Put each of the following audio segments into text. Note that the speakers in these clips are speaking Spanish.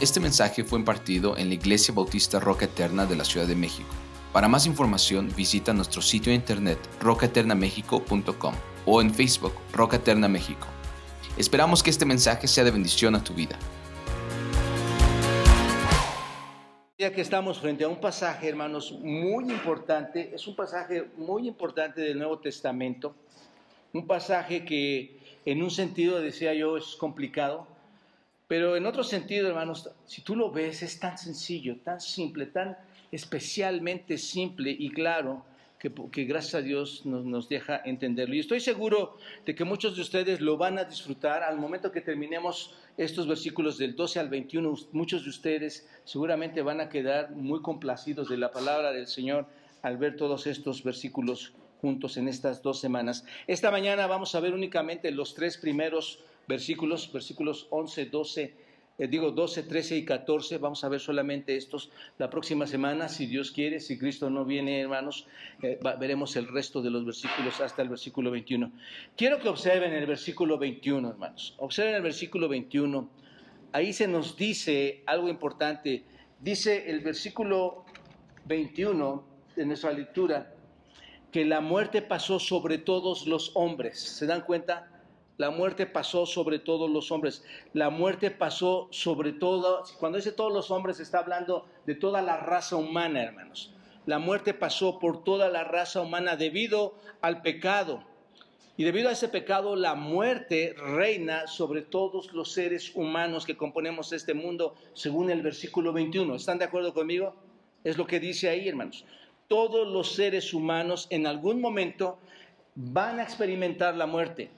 Este mensaje fue impartido en la Iglesia Bautista Roca Eterna de la Ciudad de México. Para más información visita nuestro sitio de internet rocaeternamexico.com o en Facebook Roca Eterna México. Esperamos que este mensaje sea de bendición a tu vida. Ya que estamos frente a un pasaje, hermanos, muy importante, es un pasaje muy importante del Nuevo Testamento, un pasaje que en un sentido, decía yo, es complicado, pero en otro sentido, hermanos, si tú lo ves, es tan sencillo, tan simple, tan especialmente simple y claro, que, gracias a Dios nos, nos, deja entenderlo. Y estoy seguro de que muchos de ustedes lo van a disfrutar al momento que terminemos estos versículos del 12 al 21. Muchos de ustedes seguramente van a quedar muy complacidos de la palabra del Señor al ver todos estos versículos juntos en estas dos semanas. Esta mañana vamos a ver únicamente los tres primeros versículos, versículos 11, 12 eh, digo 12, 13 y 14, vamos a ver solamente estos la próxima semana, si Dios quiere, si Cristo no viene, hermanos, eh, veremos el resto de los versículos hasta el versículo 21. Quiero que observen el versículo 21, hermanos. Observen el versículo 21. Ahí se nos dice algo importante. Dice el versículo 21 de nuestra lectura que la muerte pasó sobre todos los hombres. ¿Se dan cuenta? La muerte pasó sobre todos los hombres. La muerte pasó sobre todo, cuando dice todos los hombres, está hablando de toda la raza humana, hermanos. La muerte pasó por toda la raza humana debido al pecado. Y debido a ese pecado, la muerte reina sobre todos los seres humanos que componemos este mundo, según el versículo 21. ¿Están de acuerdo conmigo? Es lo que dice ahí, hermanos. Todos los seres humanos en algún momento van a experimentar la muerte.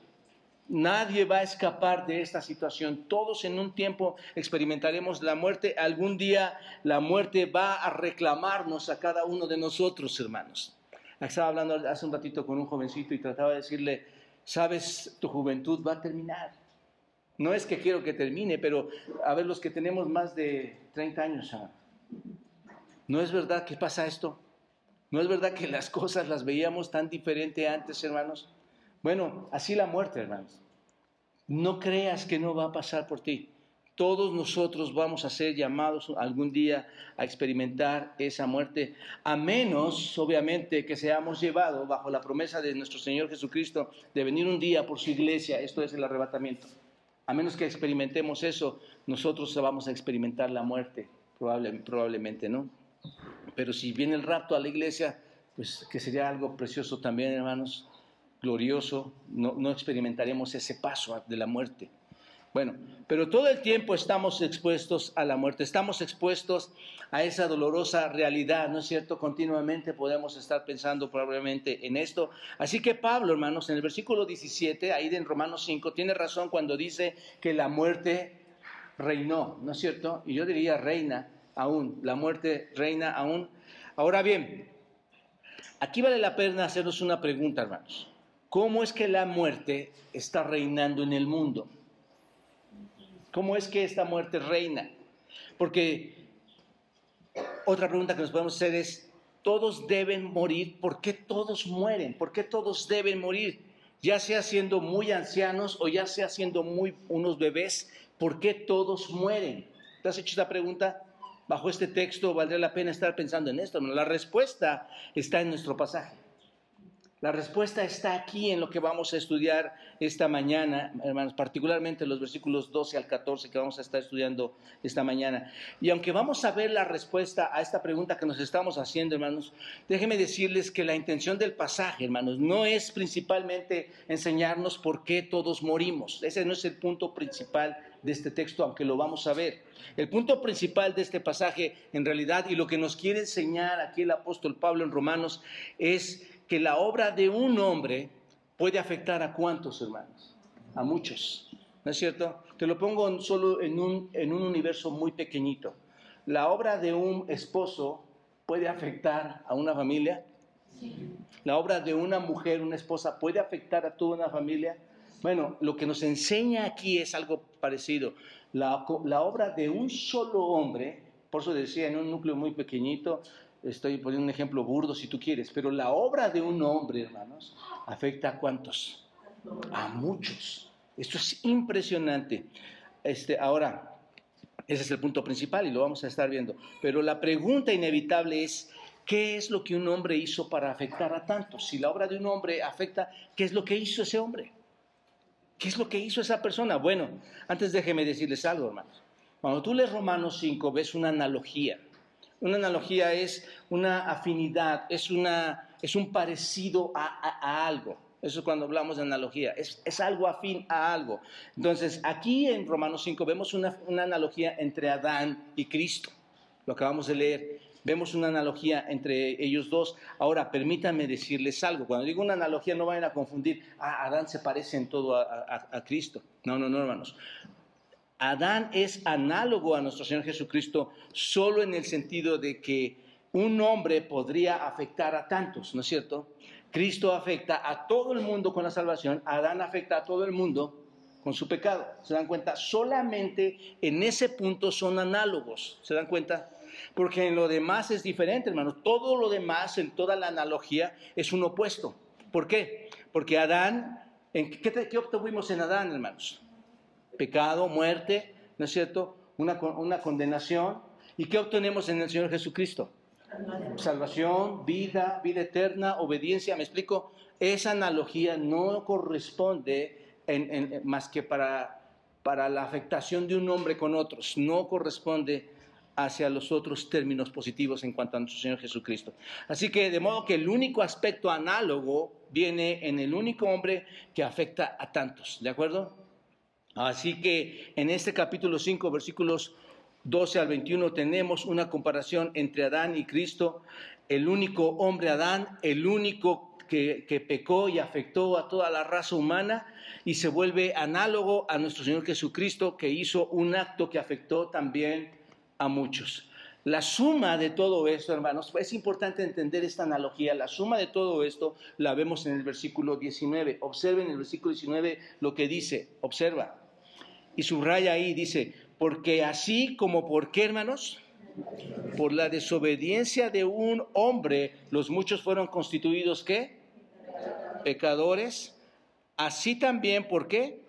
Nadie va a escapar de esta situación. Todos en un tiempo experimentaremos la muerte. Algún día la muerte va a reclamarnos a cada uno de nosotros, hermanos. Estaba hablando hace un ratito con un jovencito y trataba de decirle, sabes, tu juventud va a terminar. No es que quiero que termine, pero a ver, los que tenemos más de 30 años, ah, ¿no es verdad que pasa esto? ¿No es verdad que las cosas las veíamos tan diferente antes, hermanos? Bueno, así la muerte, hermanos. No creas que no va a pasar por ti. Todos nosotros vamos a ser llamados algún día a experimentar esa muerte, a menos, obviamente, que seamos llevados bajo la promesa de nuestro Señor Jesucristo de venir un día por su iglesia. Esto es el arrebatamiento. A menos que experimentemos eso, nosotros vamos a experimentar la muerte, probablemente, ¿no? Pero si viene el rapto a la iglesia, pues que sería algo precioso también, hermanos glorioso, no, experimentaremos ese paso de la muerte. Bueno, pero todo el tiempo estamos expuestos a la muerte, estamos expuestos a esa dolorosa realidad, ¿no es cierto? Continuamente podemos estar pensando probablemente en esto. Así que Pablo, hermanos, en el versículo 17, ahí en Romanos 5, tiene razón cuando dice que la muerte reinó, ¿no es cierto? Y yo diría reina aún, la muerte reina aún. Ahora bien, aquí vale la pena hacernos una pregunta, hermanos. ¿Cómo es que la muerte está reinando en el mundo? ¿Cómo es que esta muerte reina? Porque otra pregunta que nos podemos hacer es, ¿todos deben morir? ¿Por qué todos mueren? ¿Por qué todos deben morir? Ya sea siendo muy ancianos o ya sea siendo muy unos bebés, ¿por qué todos mueren? ¿Te has hecho esta pregunta? Bajo este texto valdría la pena estar pensando en esto. La respuesta está en nuestro pasaje. La respuesta está aquí en lo que vamos a estudiar esta mañana, hermanos, particularmente los versículos 12 al 14 que vamos a estar estudiando esta mañana. Y aunque vamos a ver la respuesta a esta pregunta que nos estamos haciendo, hermanos, déjenme decirles que la intención del pasaje, hermanos, no es principalmente enseñarnos por qué todos morimos. Ese no es el punto principal de este texto, aunque lo vamos a ver. El punto principal de este pasaje, en realidad, y lo que nos quiere enseñar aquí el apóstol Pablo en Romanos, es que la obra de un hombre puede afectar a cuántos hermanos, a muchos, ¿no es cierto? Te lo pongo solo en un, en un universo muy pequeñito. La obra de un esposo puede afectar a una familia. La obra de una mujer, una esposa, puede afectar a toda una familia. Bueno, lo que nos enseña aquí es algo parecido. La, la obra de un solo hombre, por eso decía, en un núcleo muy pequeñito, estoy poniendo un ejemplo burdo si tú quieres, pero la obra de un hombre, hermanos, afecta a cuántos? A muchos. Esto es impresionante. Este, ahora, Ese es el punto principal y lo vamos a estar viendo. Pero la pregunta inevitable es, ¿qué es lo que un hombre hizo para afectar a tantos? Si la obra de un hombre afecta, ¿qué es lo que hizo ese hombre? ¿Qué es lo que hizo esa persona? Bueno, antes déjeme decirles algo, hermanos. Cuando tú lees Romanos 5, ves una analogía. Una analogía es una afinidad, es, una, es un parecido a algo. Eso es cuando hablamos de analogía. Es, algo afín a algo. Entonces, aquí en Romanos 5 vemos una, analogía entre Adán y Cristo. Lo acabamos de leer. Vemos una analogía entre ellos dos. Ahora, permítanme decirles algo. Cuando digo una analogía, no vayan a confundir. Ah, Adán se parece en todo a Cristo. No, no, no, hermanos. Adán es análogo a nuestro Señor Jesucristo solo en el sentido de que un hombre podría afectar a tantos, ¿no es cierto? Cristo afecta a todo el mundo con la salvación, Adán afecta a todo el mundo con su pecado. ¿Se dan cuenta? Solamente en ese punto son análogos. ¿Se dan cuenta? Porque en lo demás es diferente, hermano. Todo lo demás, en toda la analogía, es un opuesto. ¿Por qué? Porque Adán, ¿en qué, qué obtuvimos en Adán, hermanos? Pecado, muerte, ¿no es cierto? Una, condenación. ¿Y qué obtenemos en el Señor Jesucristo? Salvación, vida, vida eterna, obediencia, me explico, esa analogía no corresponde más que para, para la afectación de un hombre con otros, no corresponde hacia los otros términos positivos en cuanto a nuestro Señor Jesucristo. Así que de modo que el único aspecto análogo viene en el único hombre que afecta a tantos, ¿de acuerdo? Así que en este capítulo 5, versículos 12 al 21 tenemos una comparación entre Adán y Cristo, el único hombre Adán, el único que, que, pecó y afectó a toda la raza humana y se vuelve análogo a nuestro Señor Jesucristo que hizo un acto que afectó también a muchos. La suma de todo esto, hermanos, es importante entender esta analogía. La suma de todo esto la vemos en el versículo 19. Observen el versículo 19 lo que dice. Observa. Y subraya ahí, dice, porque así como por qué, hermanos, por la desobediencia de un hombre, los muchos fueron constituidos qué? Pecadores. Así también, ¿por qué?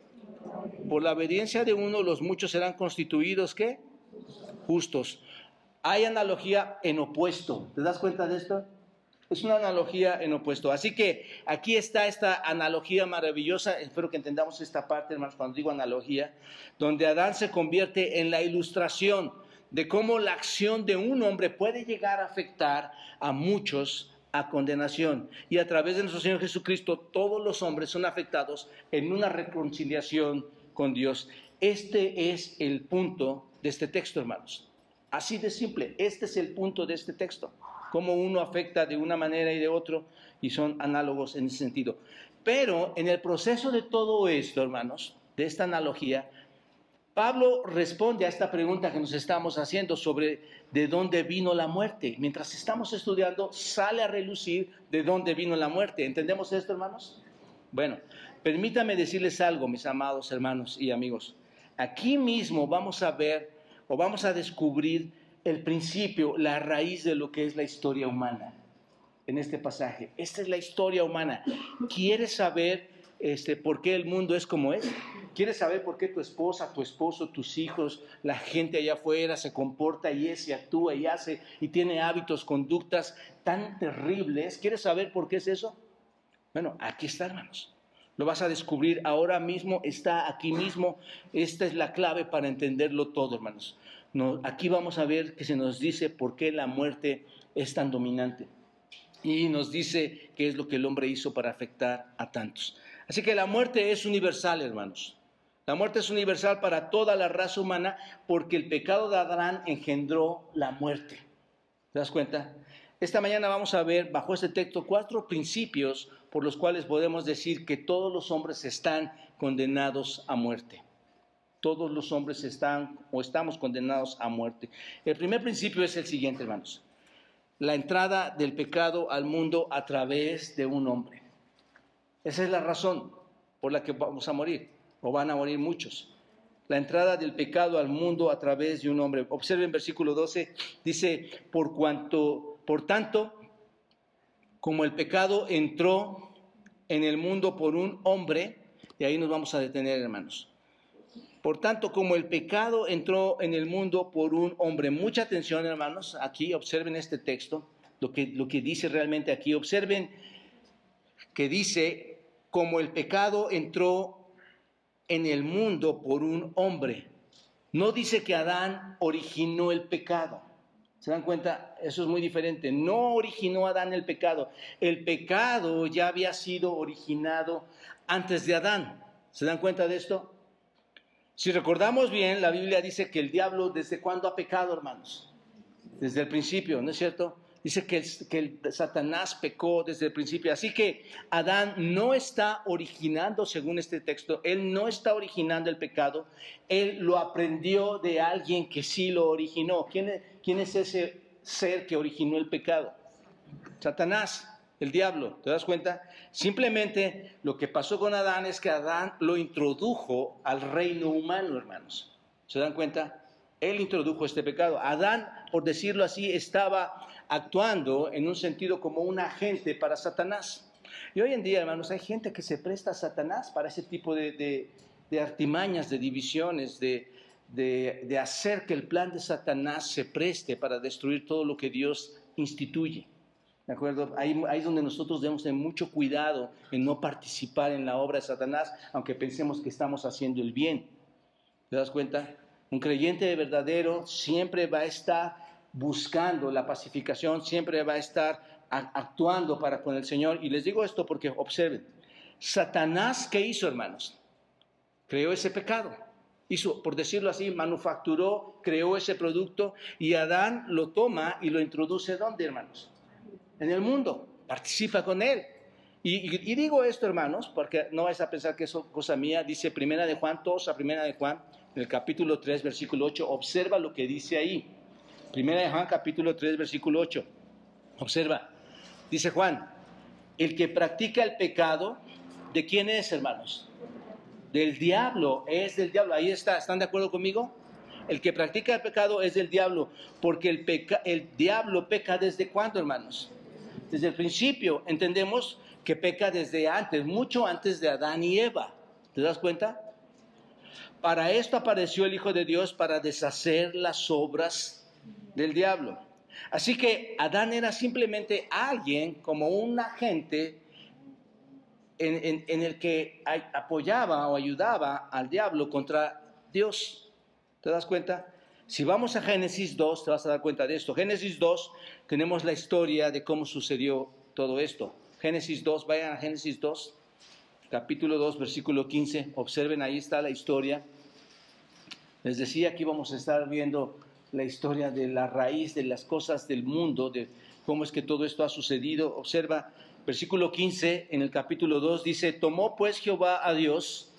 Por la obediencia de uno, los muchos serán constituidos qué? Justos. Hay analogía en opuesto. ¿Te das cuenta de esto? Es una analogía en opuesto. Así que aquí está esta analogía maravillosa. Espero que entendamos esta parte, hermanos, cuando digo analogía, donde Adán se convierte en la ilustración de cómo la acción de un hombre puede llegar a afectar a muchos a condenación. Y a través de nuestro Señor Jesucristo, todos los hombres son afectados en una reconciliación con Dios. Este es el punto de este texto, hermanos. Así de simple, este es el punto de este texto cómo uno afecta de una manera y de otro, y son análogos en ese sentido. Pero en el proceso de todo esto, hermanos, de esta analogía, Pablo responde a esta pregunta que nos estamos haciendo sobre de dónde vino la muerte. Mientras estamos estudiando, sale a relucir de dónde vino la muerte. ¿Entendemos esto, hermanos? Bueno, permítame decirles algo, mis amados hermanos y amigos. Aquí mismo vamos a ver o vamos a descubrir el principio, la raíz de lo que es la historia humana en este pasaje. Esta es la historia humana. ¿Quieres saber este, por qué el mundo es como es? ¿Quieres saber por qué tu esposa, tu esposo, tus hijos, la gente allá afuera se comporta y es y actúa y hace y tiene hábitos, conductas tan terribles? ¿Quieres saber por qué es eso? Bueno, aquí está, hermanos. Lo vas a descubrir ahora mismo, está aquí mismo. Esta es la clave para entenderlo todo, hermanos aquí vamos a ver que se nos dice por qué la muerte es tan dominante. Y nos dice qué es lo que el hombre hizo para afectar a tantos. Así que la muerte es universal, hermanos. La muerte es universal para toda la raza humana porque el pecado de Adán engendró la muerte. ¿Te das cuenta? Esta mañana vamos a ver bajo este texto cuatro principios por los cuales podemos decir que todos los hombres están condenados a muerte todos los hombres están o estamos condenados a muerte. El primer principio es el siguiente, hermanos. La entrada del pecado al mundo a través de un hombre. Esa es la razón por la que vamos a morir, o van a morir muchos. La entrada del pecado al mundo a través de un hombre. Observen versículo 12, dice, por cuanto, por tanto, como el pecado entró en el mundo por un hombre, y ahí nos vamos a detener, hermanos Por tanto, como el pecado entró en el mundo por un hombre, mucha atención hermanos, aquí observen este texto, lo que, lo que dice realmente aquí, observen que dice, como el pecado entró en el mundo por un hombre. No dice que Adán originó el pecado. ¿Se dan cuenta? Eso es muy diferente. No originó Adán el pecado. El pecado ya había sido originado antes de Adán. ¿Se dan cuenta de esto? Si recordamos bien, la Biblia dice que el diablo desde cuándo ha pecado, hermanos? Desde el principio, ¿no es cierto? Dice que, Satanás pecó desde el principio. Así que Adán no está originando, según este texto, él no está originando el pecado, él lo aprendió de alguien que sí lo originó. ¿Quién, quién es ese ser que originó el pecado? Satanás, el diablo, ¿te das cuenta? Simplemente lo que pasó con Adán es que Adán lo introdujo al reino humano, hermanos. ¿Se dan cuenta? Él introdujo este pecado. Adán, por decirlo así, estaba actuando en un sentido como un agente para Satanás. Y hoy en día, hermanos, hay gente que se presta a Satanás para ese tipo de, artimañas, de divisiones, de, hacer que el plan de Satanás se preste para destruir todo lo que Dios instituye. ¿De acuerdo? Ahí, es donde nosotros debemos tener mucho cuidado en no participar en la obra de Satanás, aunque pensemos que estamos haciendo el bien. ¿Te das cuenta? Un creyente verdadero siempre va a estar buscando la pacificación, siempre va a estar actuando para con el Señor. Y les digo esto porque observen, Satanás, ¿qué hizo, hermanos? Creó ese pecado. Hizo, por decirlo así, manufacturó, creó ese producto y Adán lo toma y lo introduce ¿dónde, hermanos? En el mundo, participa con él. Y, digo esto, hermanos, porque no vais a pensar que es cosa mía, dice Primera de Juan, todos a Primera de Juan, en el capítulo 3, versículo 8, observa lo que dice ahí. Primera de Juan capítulo 3 versículo 8. Observa, dice Juan, el que practica el pecado, ¿de quién es, hermanos? Del diablo, es del diablo. Ahí está, ¿están de acuerdo conmigo? El que practica el pecado es del diablo, porque el, el diablo peca desde cuándo, hermanos? Desde el principio. Entendemos que peca desde antes, mucho antes de Adán y Eva. ¿Te das cuenta? Para esto apareció el Hijo de Dios, para deshacer las obras del diablo. Así que Adán era simplemente alguien como un agente en, el que apoyaba o ayudaba al diablo contra Dios. ¿Te das cuenta? Si vamos a Génesis 2, te vas a dar cuenta de esto. Génesis 2, tenemos la historia de cómo sucedió todo esto. Génesis 2, vayan a Génesis 2, capítulo 2, versículo 15. Observen, ahí está la historia. Les decía que íbamos a estar viendo la historia de la raíz de las cosas del mundo, de cómo es que todo esto ha sucedido. Observa, versículo 15 en el capítulo 2 dice, tomó pues Jehová a Dios,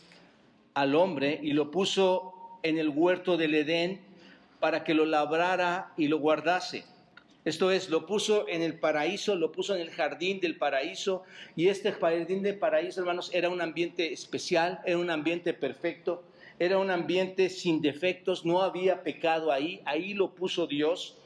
al hombre, y lo puso en el huerto del Edén para que lo labrara y lo guardase. Esto es, lo puso en el paraíso, lo puso en el jardín del paraíso, y este jardín del paraíso, hermanos, era un ambiente especial, era un ambiente perfecto, era un ambiente sin defectos, no había pecado ahí, ahí lo puso Dios.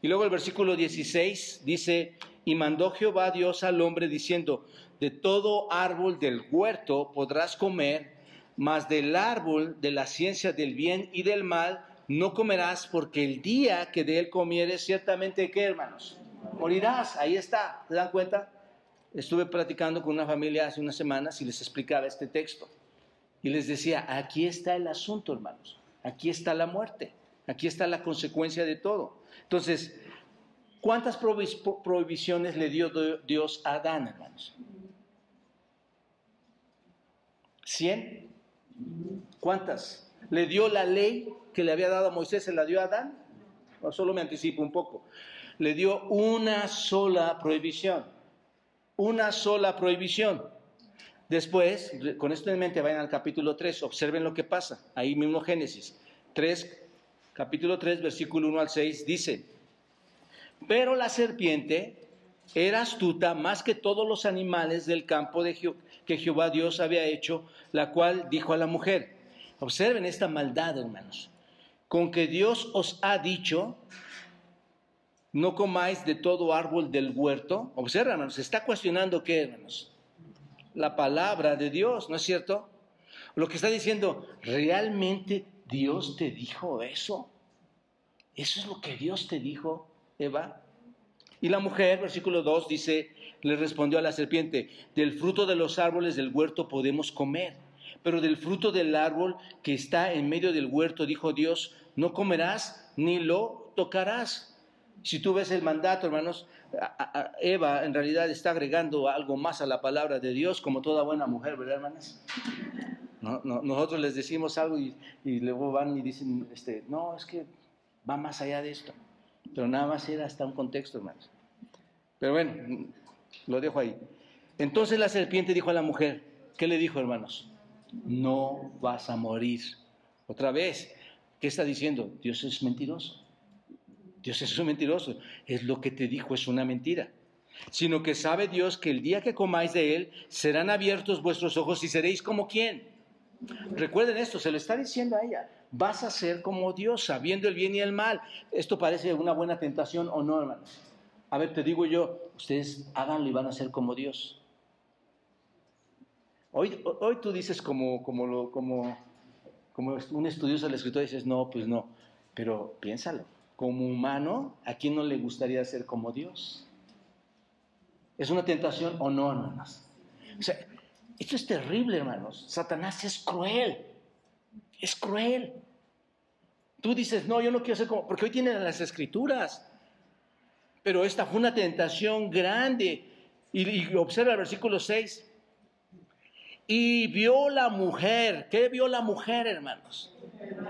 Y luego el versículo 16 dice, y mandó Jehová Dios al hombre diciendo, de todo árbol del huerto podrás comer, mas del árbol de la ciencia del bien y del mal no comerás, porque el día que de él comieres, ciertamente, ¿qué hermanos? Morirás, ahí está, ¿se dan cuenta? Estuve platicando con una familia hace unas semanas y les explicaba este texto. Y les decía, aquí está el asunto, hermanos. Aquí está la muerte. Aquí está la consecuencia de todo. Entonces, ¿cuántas prohibiciones le dio Dios a Adán, hermanos? ¿Cien? ¿Cuántas? ¿Le dio la ley que le había dado a Moisés, se la dio a Adán? Solo me anticipo un poco. Le dio una sola prohibición. Una sola prohibición. Después, con esto en mente, vayan al capítulo 3, observen lo que pasa, ahí mismo Génesis 3, capítulo 3, versículo 1 al 6, dice, pero la serpiente era astuta más que todos los animales del campo que Jehová Dios había hecho, la cual dijo a la mujer, observen esta maldad, hermanos, con que Dios os ha dicho, no comáis de todo árbol del huerto, observen, hermanos, se está cuestionando qué, hermanos, la palabra de Dios, ¿no es cierto? Lo que está diciendo, ¿realmente Dios te dijo eso? ¿Eso es lo que Dios te dijo, Eva? Y la mujer, versículo 2, dice, le respondió a la serpiente, del fruto de los árboles del huerto podemos comer, pero del fruto del árbol que está en medio del huerto, dijo Dios, no comerás ni lo tocarás. Si tú ves el mandato, hermanos, Eva en realidad está agregando algo más a la palabra de Dios, como toda buena mujer, ¿verdad, hermanas? nosotros les decimos algo y, luego van y dicen, este, no, es que va más allá de esto. Pero nada más era hasta un contexto, hermanos. Pero bueno, lo dejo ahí. Entonces la serpiente dijo a la mujer, ¿qué le dijo, hermanos? No vas a morir. Otra vez, ¿qué está diciendo? Dios es mentiroso. Dios es un mentiroso. Es lo que te dijo, es una mentira. Sino que sabe Dios que el día que comáis de él, serán abiertos vuestros ojos y seréis como quién. Recuerden esto, se lo está diciendo a ella. Vas a ser como Dios, sabiendo el bien y el mal. Esto parece una buena tentación o no, hermanos. A ver, te digo yo, ustedes háganlo y van a ser como Dios. Hoy, hoy tú dices como, como, como, un estudioso de la escritura, dices, no, pues no, pero piénsalo como humano, ¿a quién no le gustaría ser como Dios? ¿Es una tentación o no, hermanos? Esto es terrible, hermanos. Satanás es cruel. Es cruel. Tú dices, no, yo no quiero ser como, porque hoy tienen las escrituras. Pero esta fue una tentación grande. Y, y observa el versículo 6. Y vio la mujer. ¿Qué vio la mujer, hermanos?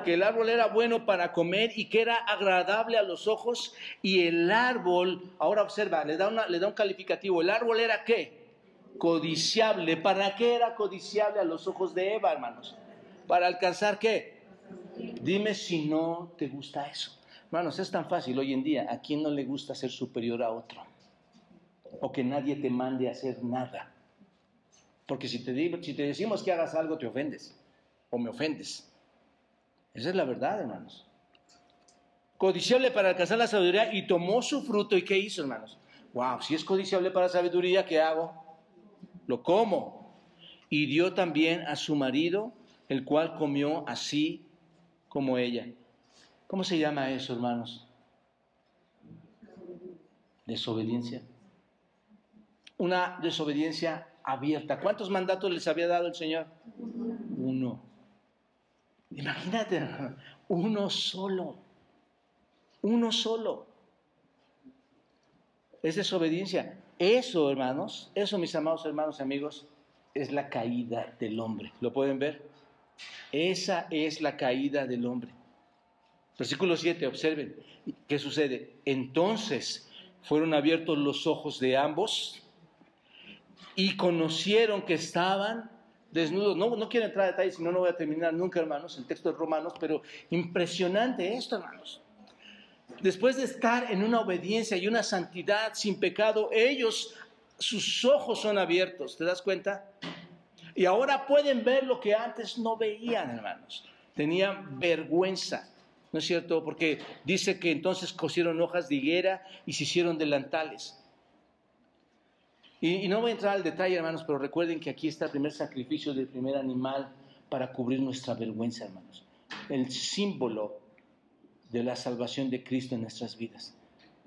que el árbol era bueno para comer y que era agradable a los ojos y el árbol, ahora observa, le da, una, le da un calificativo, el árbol era qué? Codiciable. ¿Para qué era codiciable a los ojos de Eva, hermanos? ¿Para alcanzar qué? Dime si no te gusta eso. Hermanos, es tan fácil hoy en día. ¿A quién no le gusta ser superior a otro? O que nadie te mande a hacer nada. Porque si te, si te decimos que hagas algo, te ofendes. O me ofendes. Esa es la verdad, hermanos. Codiciable para alcanzar la sabiduría y tomó su fruto. ¿Y qué hizo, hermanos? Wow, si es codiciable para sabiduría, ¿qué hago? Lo como. Y dio también a su marido, el cual comió así como ella. ¿Cómo se llama eso, hermanos? Desobediencia. Una desobediencia abierta. ¿Cuántos mandatos les había dado el Señor? Uno. Imagínate, uno solo, uno solo. Es desobediencia. Eso, hermanos, eso, mis amados hermanos y amigos, es la caída del hombre. ¿Lo pueden ver? Esa es la caída del hombre. Versículo 7, observen. ¿Qué sucede? Entonces fueron abiertos los ojos de ambos y conocieron que estaban desnudos. No, no quiero entrar a detalles, si no, no voy a terminar nunca, hermanos, el texto de Romanos, pero impresionante esto, hermanos. Después de estar en una obediencia y una santidad sin pecado, ellos, sus ojos son abiertos, ¿te das cuenta? Y ahora pueden ver lo que antes no veían, hermanos. Tenían vergüenza, ¿no es cierto? Porque dice que entonces cosieron hojas de higuera y se hicieron delantales. Y, no voy a entrar al detalle, hermanos, pero recuerden que aquí está el primer sacrificio del primer animal para cubrir nuestra vergüenza, hermanos. El símbolo de la salvación de Cristo en nuestras vidas,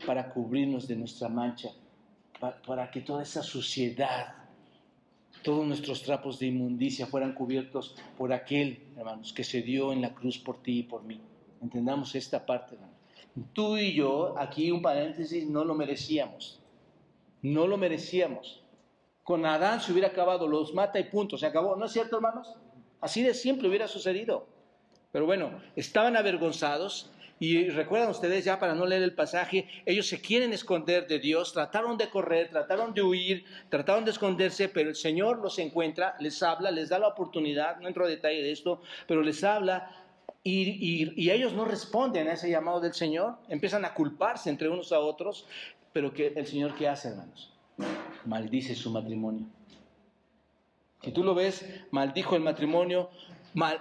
para cubrirnos de nuestra mancha, para, que toda esa suciedad, todos nuestros trapos de inmundicia fueran cubiertos por aquel, hermanos, que se dio en la cruz por ti y por mí. Entendamos esta parte, hermanos. Tú y yo, aquí un paréntesis, no lo merecíamos. No lo merecíamos. Con Adán se hubiera acabado, los mata y punto, se acabó. ¿No es cierto, hermanos? Así de simple hubiera sucedido. Pero bueno, estaban avergonzados y recuerdan ustedes ya para no leer el pasaje, ellos se quieren esconder de Dios, trataron de correr, trataron de huir, trataron de esconderse, pero el Señor los encuentra, les habla, les da la oportunidad, no entro a detalle de esto, pero les habla y, y, ellos no responden a ese llamado del Señor, empiezan a culparse entre unos a otros pero que el Señor, ¿qué hace, hermanos? Maldice su matrimonio. Si tú lo ves, maldijo el matrimonio,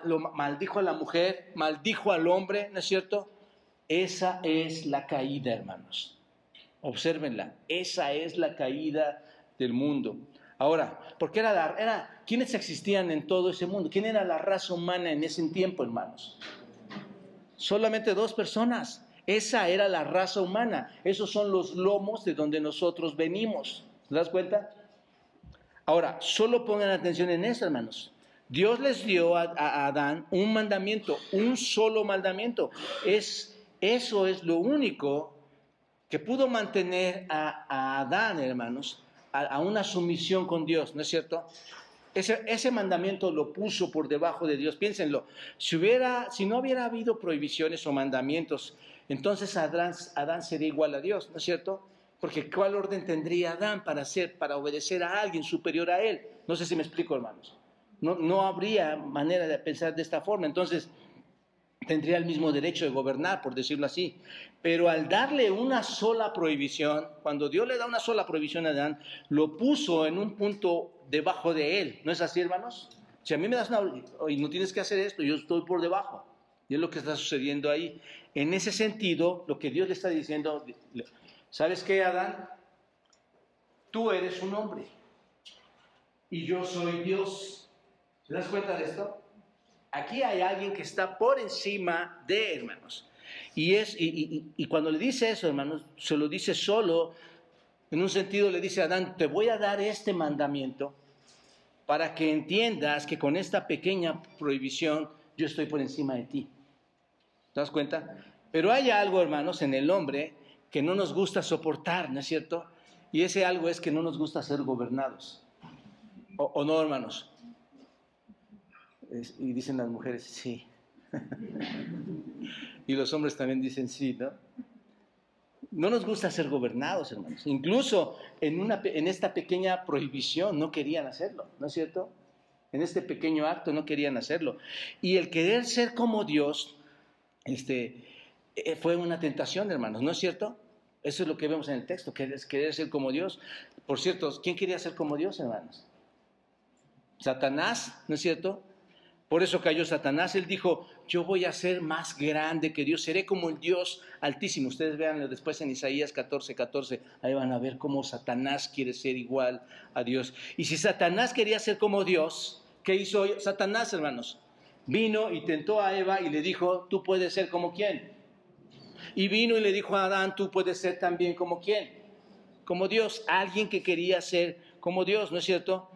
lo, maldijo a la mujer, maldijo al hombre, ¿no es cierto? Esa es la caída, hermanos. Obsérvenla, esa es la caída del mundo. Ahora, ¿por qué era la, era, quiénes existían en todo ese mundo? ¿Quién era la raza humana en ese tiempo, hermanos? Solamente dos personas. Esa era la raza humana. Esos son los lomos de donde nosotros venimos. ¿Te das cuenta? Ahora, solo pongan atención en eso, hermanos. Dios les dio a, Adán un mandamiento, un solo mandamiento. Es, eso es lo único que pudo mantener a, Adán, hermanos, a, una sumisión con Dios, ¿no es cierto? Ese, ese, mandamiento lo puso por debajo de Dios. Piénsenlo. Si, hubiera, si no hubiera habido prohibiciones o mandamientos, entonces Adán, Adán sería igual a Dios, ¿no es cierto? Porque ¿cuál orden tendría Adán para para obedecer a alguien superior a él? No sé si me explico, hermanos. No, no habría manera de pensar de esta forma. Entonces, tendría el mismo derecho de gobernar, por decirlo así. Pero al darle una sola prohibición, cuando Dios le da una sola prohibición a Adán, lo puso en un punto debajo de él. ¿No es así, hermanos? Si a mí me das una... y no tienes que hacer esto, yo estoy por debajo. Y es lo que está sucediendo ahí. En ese sentido, lo que Dios le está diciendo, ¿sabes qué, Adán? Tú eres un hombre y yo soy Dios. ¿Se das cuenta de esto? Aquí hay alguien que está por encima de hermanos. Y, es, y, cuando le dice eso, hermanos, se lo dice solo, en un sentido le dice a Adán, te voy a dar este mandamiento para que entiendas que con esta pequeña prohibición yo estoy por encima de ti. ¿Te das cuenta? Pero hay algo, hermanos, en el hombre que no nos gusta soportar, ¿no es cierto? Y ese algo es que no nos gusta ser gobernados. o no, hermanos? y dicen las mujeres, sí. y los hombres también dicen sí, ¿no? No nos gusta ser gobernados, hermanos. Incluso en, una, en esta pequeña prohibición no querían hacerlo, ¿no es cierto? En este pequeño acto no querían hacerlo. Y el querer ser como Dios este, eh, fue una tentación, hermanos, ¿no es cierto? Eso es lo que vemos en el texto, querer, querer ser como Dios. Por cierto, ¿quién quería ser como Dios, hermanos? Satanás, ¿no es cierto? Por eso cayó Satanás. Él dijo, yo voy a ser más grande que Dios, seré como el Dios altísimo. Ustedes vean después en Isaías 14, 14, ahí van a ver cómo Satanás quiere ser igual a Dios. Y si Satanás quería ser como Dios, ¿qué hizo Satanás, hermanos? Vino y tentó a Eva y le dijo, tú puedes ser como quién. Y vino y le dijo a Adán, tú puedes ser también como quién. Como Dios, alguien que quería ser como Dios, ¿no es cierto?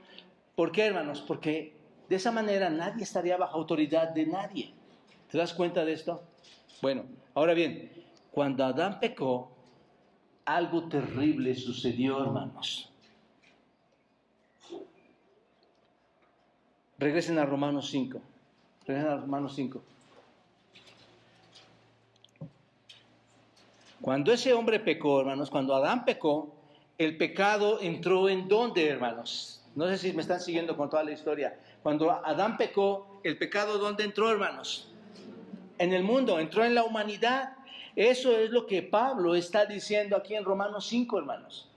¿Por qué, hermanos? Porque de esa manera nadie estaría bajo autoridad de nadie. ¿Te das cuenta de esto? Bueno, ahora bien, cuando Adán pecó, algo terrible sucedió, hermanos. Regresen a Romanos 5. Regresen a Romanos 5. Cuando ese hombre pecó, hermanos, cuando Adán pecó, el pecado entró en dónde, hermanos? No sé si me están siguiendo con toda la historia. Cuando Adán pecó, el pecado ¿dónde entró, hermanos? En el mundo, entró en la humanidad. Eso es lo que Pablo está diciendo aquí en Romanos 5, hermanos.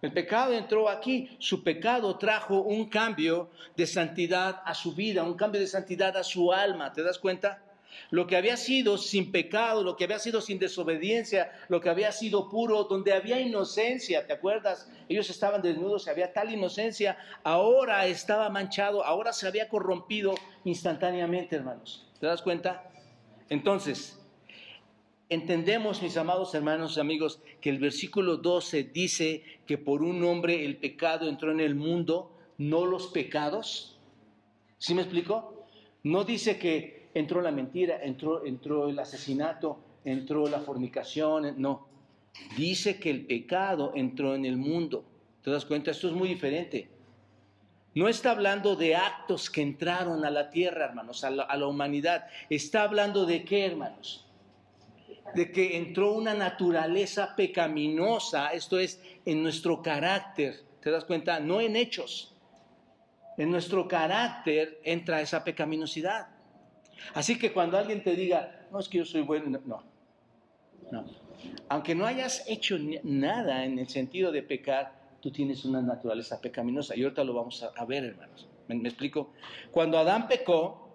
El pecado entró aquí, su pecado trajo un cambio de santidad a su vida, un cambio de santidad a su alma, ¿te das cuenta? Lo que había sido sin pecado, lo que había sido sin desobediencia, lo que había sido puro, donde había inocencia, ¿te acuerdas? Ellos estaban desnudos, había tal inocencia, ahora estaba manchado, ahora se había corrompido instantáneamente, hermanos. ¿Te das cuenta? Entonces, entendemos, mis amados hermanos y amigos, que el versículo 12 dice que por un hombre el pecado entró en el mundo, no los pecados. ¿Sí me explico? No dice que entró la mentira, entró, entró el asesinato, entró la fornicación, no. Dice que el pecado entró en el mundo. ¿Te das cuenta? Esto es muy diferente. No está hablando de actos que entraron a la tierra, hermanos, a la, a la humanidad. Está hablando de qué, hermanos? De que entró una naturaleza pecaminosa, esto es, en nuestro carácter. ¿Te das cuenta? No en hechos. En nuestro carácter entra esa pecaminosidad. Así que cuando alguien te diga, no es que yo soy bueno, no, no. Aunque no hayas hecho nada en el sentido de pecar, tú tienes una naturaleza pecaminosa. Y ahorita lo vamos a, ver, hermanos. ¿Me, explico? Cuando Adán pecó,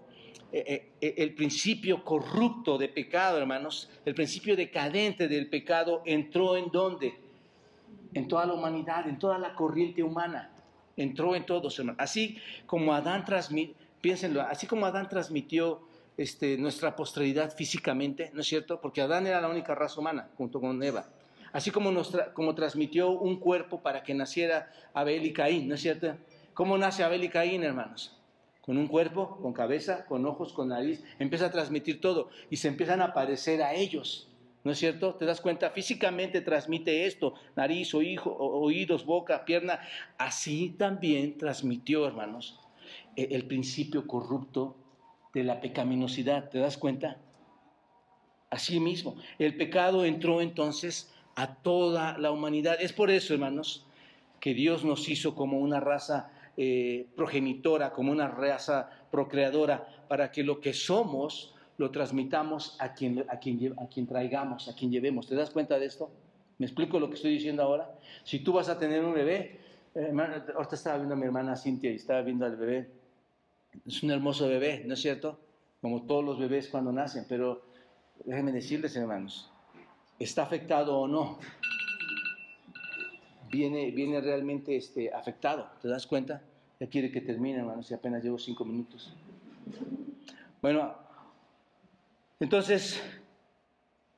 eh, eh, eh, el principio corrupto de pecado, hermanos, el principio decadente del pecado entró en dónde? En toda la humanidad, en toda la corriente humana. entró en todos, hermanos. Así como Adán transmitió, piénsenlo, así como Adán transmitió este, nuestra posteridad físicamente, ¿no es cierto? Porque Adán era la única raza humana, junto con Eva. Así como, nos como transmitió un cuerpo para que naciera Abel y Caín, ¿no es cierto? ¿Cómo nace Abel y Caín, hermanos? Con un cuerpo, con cabeza, con ojos, con nariz, empieza a transmitir todo y se empiezan a parecer a ellos. ¿No es cierto? ¿Te das cuenta? Físicamente transmite esto, nariz, oídos, boca, pierna. Así también transmitió, hermanos, e, el principio corrupto de la pecaminosidad. ¿Te das cuenta? Así mismo. El pecado entró entonces a toda la humanidad. Es por eso, hermanos, que Dios nos hizo como una raza eh, progenitora, como una raza procreadora, para que lo que somos lo transmitamos a quien, a, quien, a quien traigamos, a quien llevemos. ¿Te das cuenta de esto? ¿Me explico lo que estoy diciendo ahora? Si tú vas a tener un bebé, eh, ahorita estaba viendo a mi hermana Cintia y estaba viendo al bebé. Es un hermoso bebé, ¿no es cierto? Como todos los bebés cuando nacen, pero déjenme decirles, hermanos, ¿está afectado o no? Viene, viene realmente este, afectado, ¿te das cuenta? Ya quiere que termine, hermanos, y apenas llevo cinco minutos. Bueno, entonces,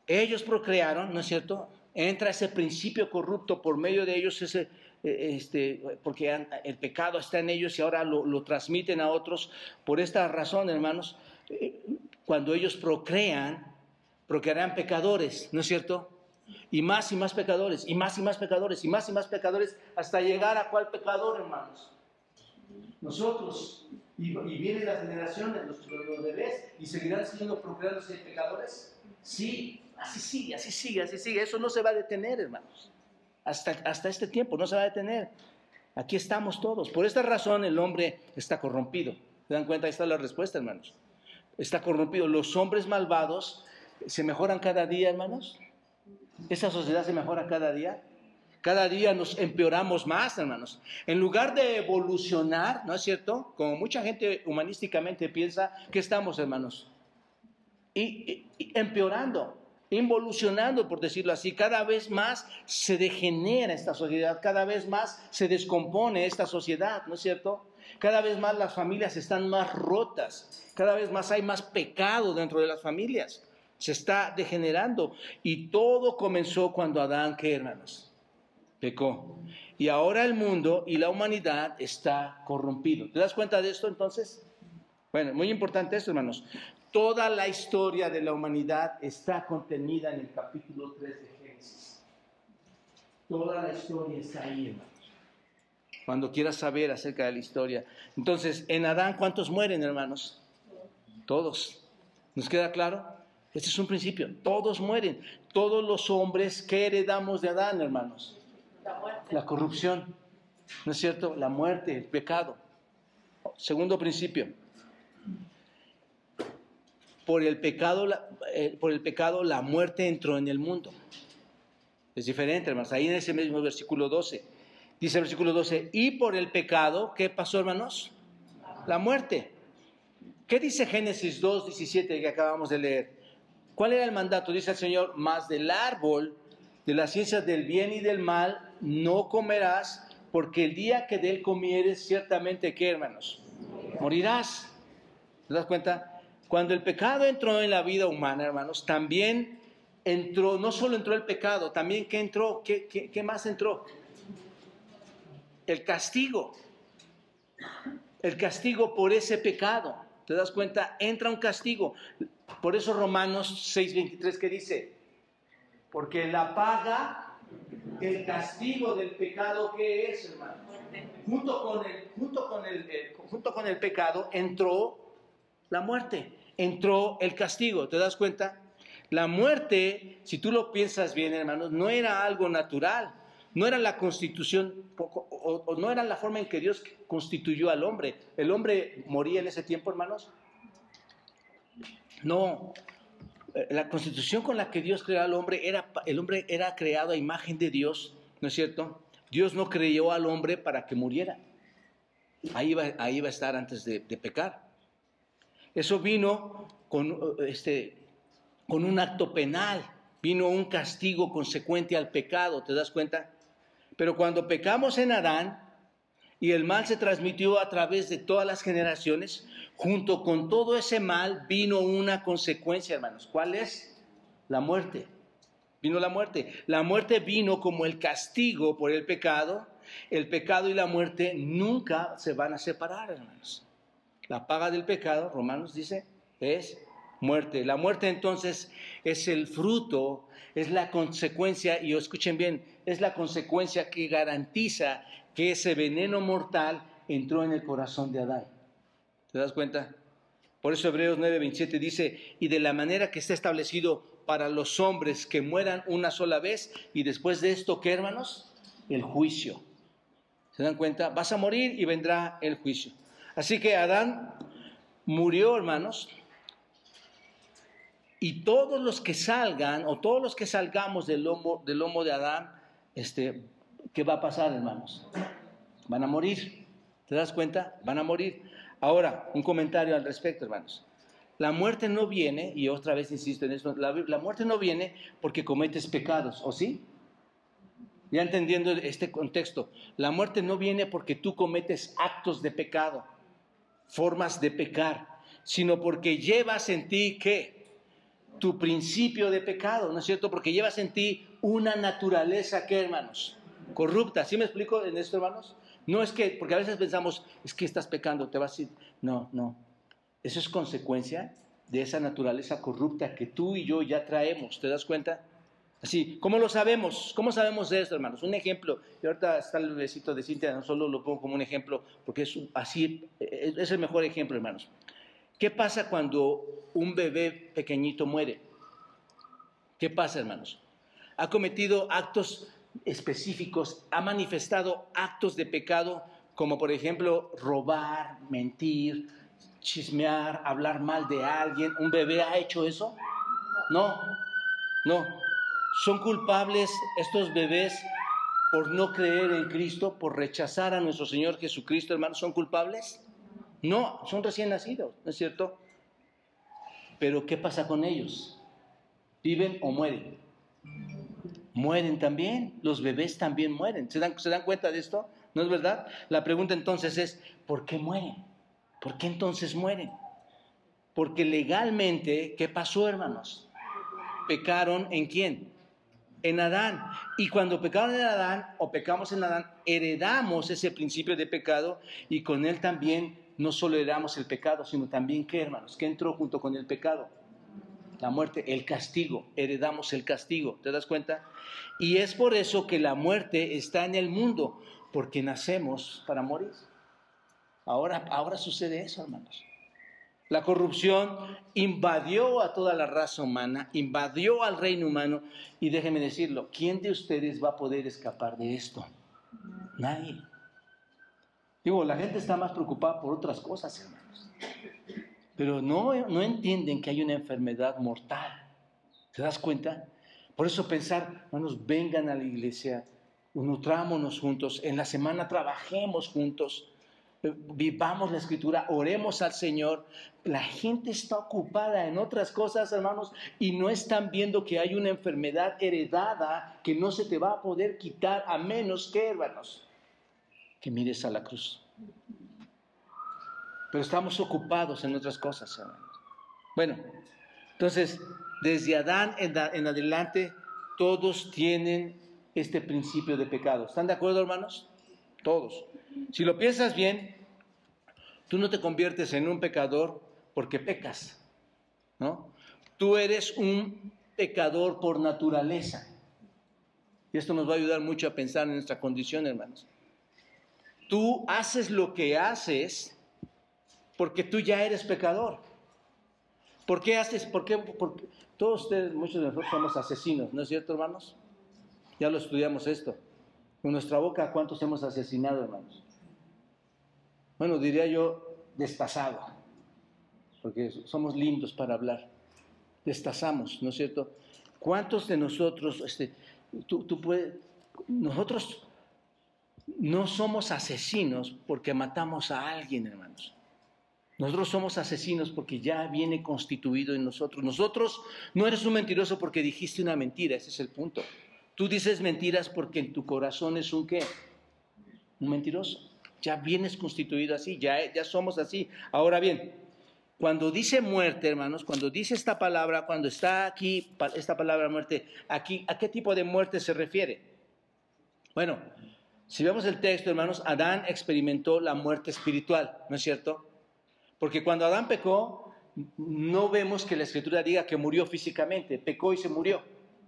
ellos procrearon, ¿no es cierto? Entra ese principio corrupto por medio de ellos, ese, eh, este, porque el pecado está en ellos y ahora lo, transmiten a otros. Por esta razón, hermanos, eh, cuando ellos procrean, procrearán pecadores, ¿no es cierto? Y más y más pecadores, y más y más pecadores, y más y más pecadores, hasta llegar a cuál pecador, hermanos. Nosotros, y, viene la generación de los, bebés y seguirán siendo procreados pecadores. Sí, así sigue, así sigue, así sigue. Eso no se va a detener, hermanos. Hasta, hasta este tiempo no se va a detener. Aquí estamos todos. Por esta razón el hombre está corrompido. ¿Se dan cuenta? Ahí está la respuesta, hermanos. Está corrompido. Los hombres malvados se mejoran cada día, hermanos. Esa sociedad se mejora cada día. Cada día nos empeoramos más, hermanos. En lugar de evolucionar, ¿no es cierto? Como mucha gente humanísticamente piensa, que estamos, hermanos? Y, empeorando, involucionando, por decirlo así. Cada vez más se degenera esta sociedad, cada vez más se descompone esta sociedad, ¿no es cierto? Cada vez más las familias están más rotas, cada vez más hay más pecado dentro de las familias. Se está degenerando. Y todo comenzó cuando Adán, ¿qué hermanos? pecó. Y ahora el mundo y la humanidad está corrompido. ¿Te das cuenta de esto entonces? Bueno, muy importante esto, hermanos. Toda la historia de la humanidad está contenida en el capítulo 3 de Génesis. Toda la historia está ahí, hermanos. Cuando quieras saber acerca de la historia. Entonces, en Adán, ¿cuántos mueren, hermanos? Todos. ¿Nos queda claro? Este es un principio. Todos mueren. Todos los hombres que heredamos de Adán, hermanos la corrupción, ¿no es cierto? La muerte, el pecado. Segundo principio. Por el pecado, la, eh, por el pecado la muerte entró en el mundo. Es diferente, hermanos. Ahí en ese mismo versículo 12. Dice el versículo 12, y por el pecado, ¿qué pasó, hermanos? La muerte. ¿Qué dice Génesis 2, 17 que acabamos de leer? ¿Cuál era el mandato? Dice el Señor, más del árbol de la ciencia del bien y del mal no comerás, porque el día que de él comieres, ciertamente, ¿qué hermanos? Morirás. ¿Te das cuenta? Cuando el pecado entró en la vida humana, hermanos, también entró, no solo entró el pecado, también ¿qué entró? ¿Qué, qué más entró? El castigo. El castigo por ese pecado. ¿Te das cuenta? Entra un castigo. Por eso Romanos 6:23 que dice, porque la paga el castigo del pecado que es, hermano. Junto con el, junto con el, junto con el pecado entró la muerte, entró el castigo. ¿Te das cuenta? La muerte, si tú lo piensas bien, hermanos, no era algo natural, no era la constitución o, o, no era la forma en que Dios constituyó al hombre. ¿El hombre moría en ese tiempo, hermanos? No, la constitución con la que Dios creó al hombre era, el hombre era creado a imagen de Dios, ¿no es cierto? Dios no creyó al hombre para que muriera. Ahí iba, ahí a estar antes de, pecar. Eso vino con, este, con un acto penal, vino un castigo consecuente al pecado, ¿te das cuenta? Pero cuando pecamos en Adán, y el mal se transmitió a través de todas las generaciones, junto con todo ese mal vino una consecuencia, hermanos. ¿Cuál es? La muerte. Vino la muerte. La muerte vino como el castigo por el pecado. El pecado y la muerte nunca se van a separar, hermanos. La paga del pecado, Romanos dice, es muerte. La muerte entonces es el fruto, es la consecuencia, y escuchen bien, es la consecuencia que garantiza que ese veneno mortal entró en el corazón de Adán. ¿Te das cuenta? Por eso Hebreos 9:27 dice, y de la manera que está establecido para los hombres que mueran una sola vez, y después de esto, ¿qué hermanos? El juicio. ¿Se dan cuenta? Vas a morir y vendrá el juicio. Así que Adán murió, hermanos, y todos los que salgan, o todos los que salgamos del lomo, del lomo de Adán, este, ¿qué va a pasar, hermanos? Van a morir. ¿Te das cuenta? Van a morir. Ahora, un comentario al respecto, hermanos. La muerte no viene, y otra vez insisto en esto, la, muerte no viene porque cometes pecados, ¿o sí? Ya entendiendo este contexto, la muerte no viene porque tú cometes actos de pecado, formas de pecar, sino porque llevas en ti, ¿qué? Tu principio de pecado, ¿no es cierto? Porque llevas en ti una naturaleza, ¿qué, hermanos? corrupta. ¿Sí me explico en esto, hermanos? No es que, porque a veces pensamos, es que estás pecando, te vas a ir. No, no. Eso es consecuencia de esa naturaleza corrupta que tú y yo ya traemos. ¿Te das cuenta? Así, ¿cómo lo sabemos? ¿Cómo sabemos de esto, hermanos? Un ejemplo, y ahorita está el besito de Cintia, no solo lo pongo como un ejemplo, porque es así, es el mejor ejemplo, hermanos. ¿Qué pasa cuando un bebé pequeñito muere? ¿Qué pasa, hermanos? Ha cometido actos específicos, ha manifestado actos de pecado como por ejemplo robar, mentir, chismear, hablar mal de alguien. ¿Un bebé ha hecho eso? No, no. ¿Son culpables estos bebés por no creer en Cristo, por rechazar a nuestro Señor Jesucristo, hermanos? ¿Son culpables? No, son recién nacidos, ¿no es cierto? Pero ¿qué pasa con ellos? ¿Viven o mueren? Mueren también, los bebés también mueren. ¿Se dan, ¿Se dan cuenta de esto? ¿No es verdad? La pregunta entonces es, ¿por qué mueren? ¿Por qué entonces mueren? Porque legalmente, ¿qué pasó, hermanos? Pecaron en quién? En Adán. Y cuando pecaron en Adán o pecamos en Adán, heredamos ese principio de pecado y con él también no solo heredamos el pecado, sino también qué, hermanos, ¿Qué entró junto con el pecado la muerte, el castigo, heredamos el castigo, ¿te das cuenta? Y es por eso que la muerte está en el mundo, porque nacemos para morir. Ahora, ahora sucede eso, hermanos. La corrupción invadió a toda la raza humana, invadió al reino humano y déjenme decirlo, ¿quién de ustedes va a poder escapar de esto? Nadie. Digo, la gente está más preocupada por otras cosas, hermanos pero no, no entienden que hay una enfermedad mortal. ¿Te das cuenta? Por eso pensar, hermanos, vengan a la iglesia, nutrámonos juntos, en la semana trabajemos juntos, eh, vivamos la escritura, oremos al Señor. La gente está ocupada en otras cosas, hermanos, y no están viendo que hay una enfermedad heredada que no se te va a poder quitar a menos que, hermanos, que mires a la cruz pero estamos ocupados en otras cosas, hermanos. Bueno, entonces, desde Adán en, adelante, todos tienen este principio de pecado. ¿Están de acuerdo, hermanos? Todos. Si lo piensas bien, tú no te conviertes en un pecador porque pecas, ¿no? Tú eres un pecador por naturaleza. Y esto nos va a ayudar mucho a pensar en nuestra condición, hermanos. Tú haces lo que haces porque tú ya eres pecador. ¿Por qué haces? ¿Por qué? Todos ustedes, muchos de nosotros somos asesinos, ¿no es cierto, hermanos? Ya lo estudiamos esto. Con nuestra boca, ¿cuántos hemos asesinado, hermanos? Bueno, diría yo, destazado, porque somos lindos para hablar. Destazamos, ¿no es cierto? ¿Cuántos de nosotros, este, tú, tú puedes, nosotros no somos asesinos porque matamos a alguien, hermanos. Nosotros somos asesinos porque ya viene constituido en nosotros. Nosotros no eres un mentiroso porque dijiste una mentira, ese es el punto. Tú dices mentiras porque en tu corazón es un qué? Un mentiroso. ya vienes constituido así, ya, ya somos así. Ahora bien, cuando dice muerte, hermanos, cuando dice esta palabra, cuando está aquí esta palabra muerte, aquí, ¿a qué tipo de muerte se refiere? Bueno, si vemos el texto, hermanos, Adán experimentó la muerte espiritual, ¿no es cierto? Porque cuando Adán pecó, no vemos que la escritura diga que murió físicamente, pecó y se murió.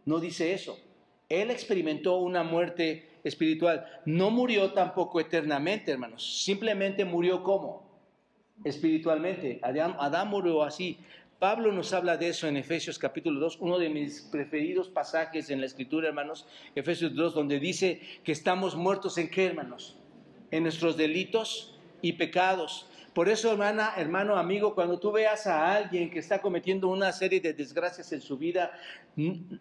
No dice eso. Él experimentó una muerte espiritual. No murió tampoco eternamente, hermanos. Simplemente murió como? Espiritualmente. Adán, murió así. Pablo nos habla de eso en Efesios capítulo 2, uno de mis preferidos pasajes en la escritura, hermanos. Efesios 2, donde dice que estamos muertos en qué, hermanos? En nuestros delitos y pecados por eso, hermana, hermano, amigo, cuando tú veas a alguien que está cometiendo una serie de desgracias en su vida,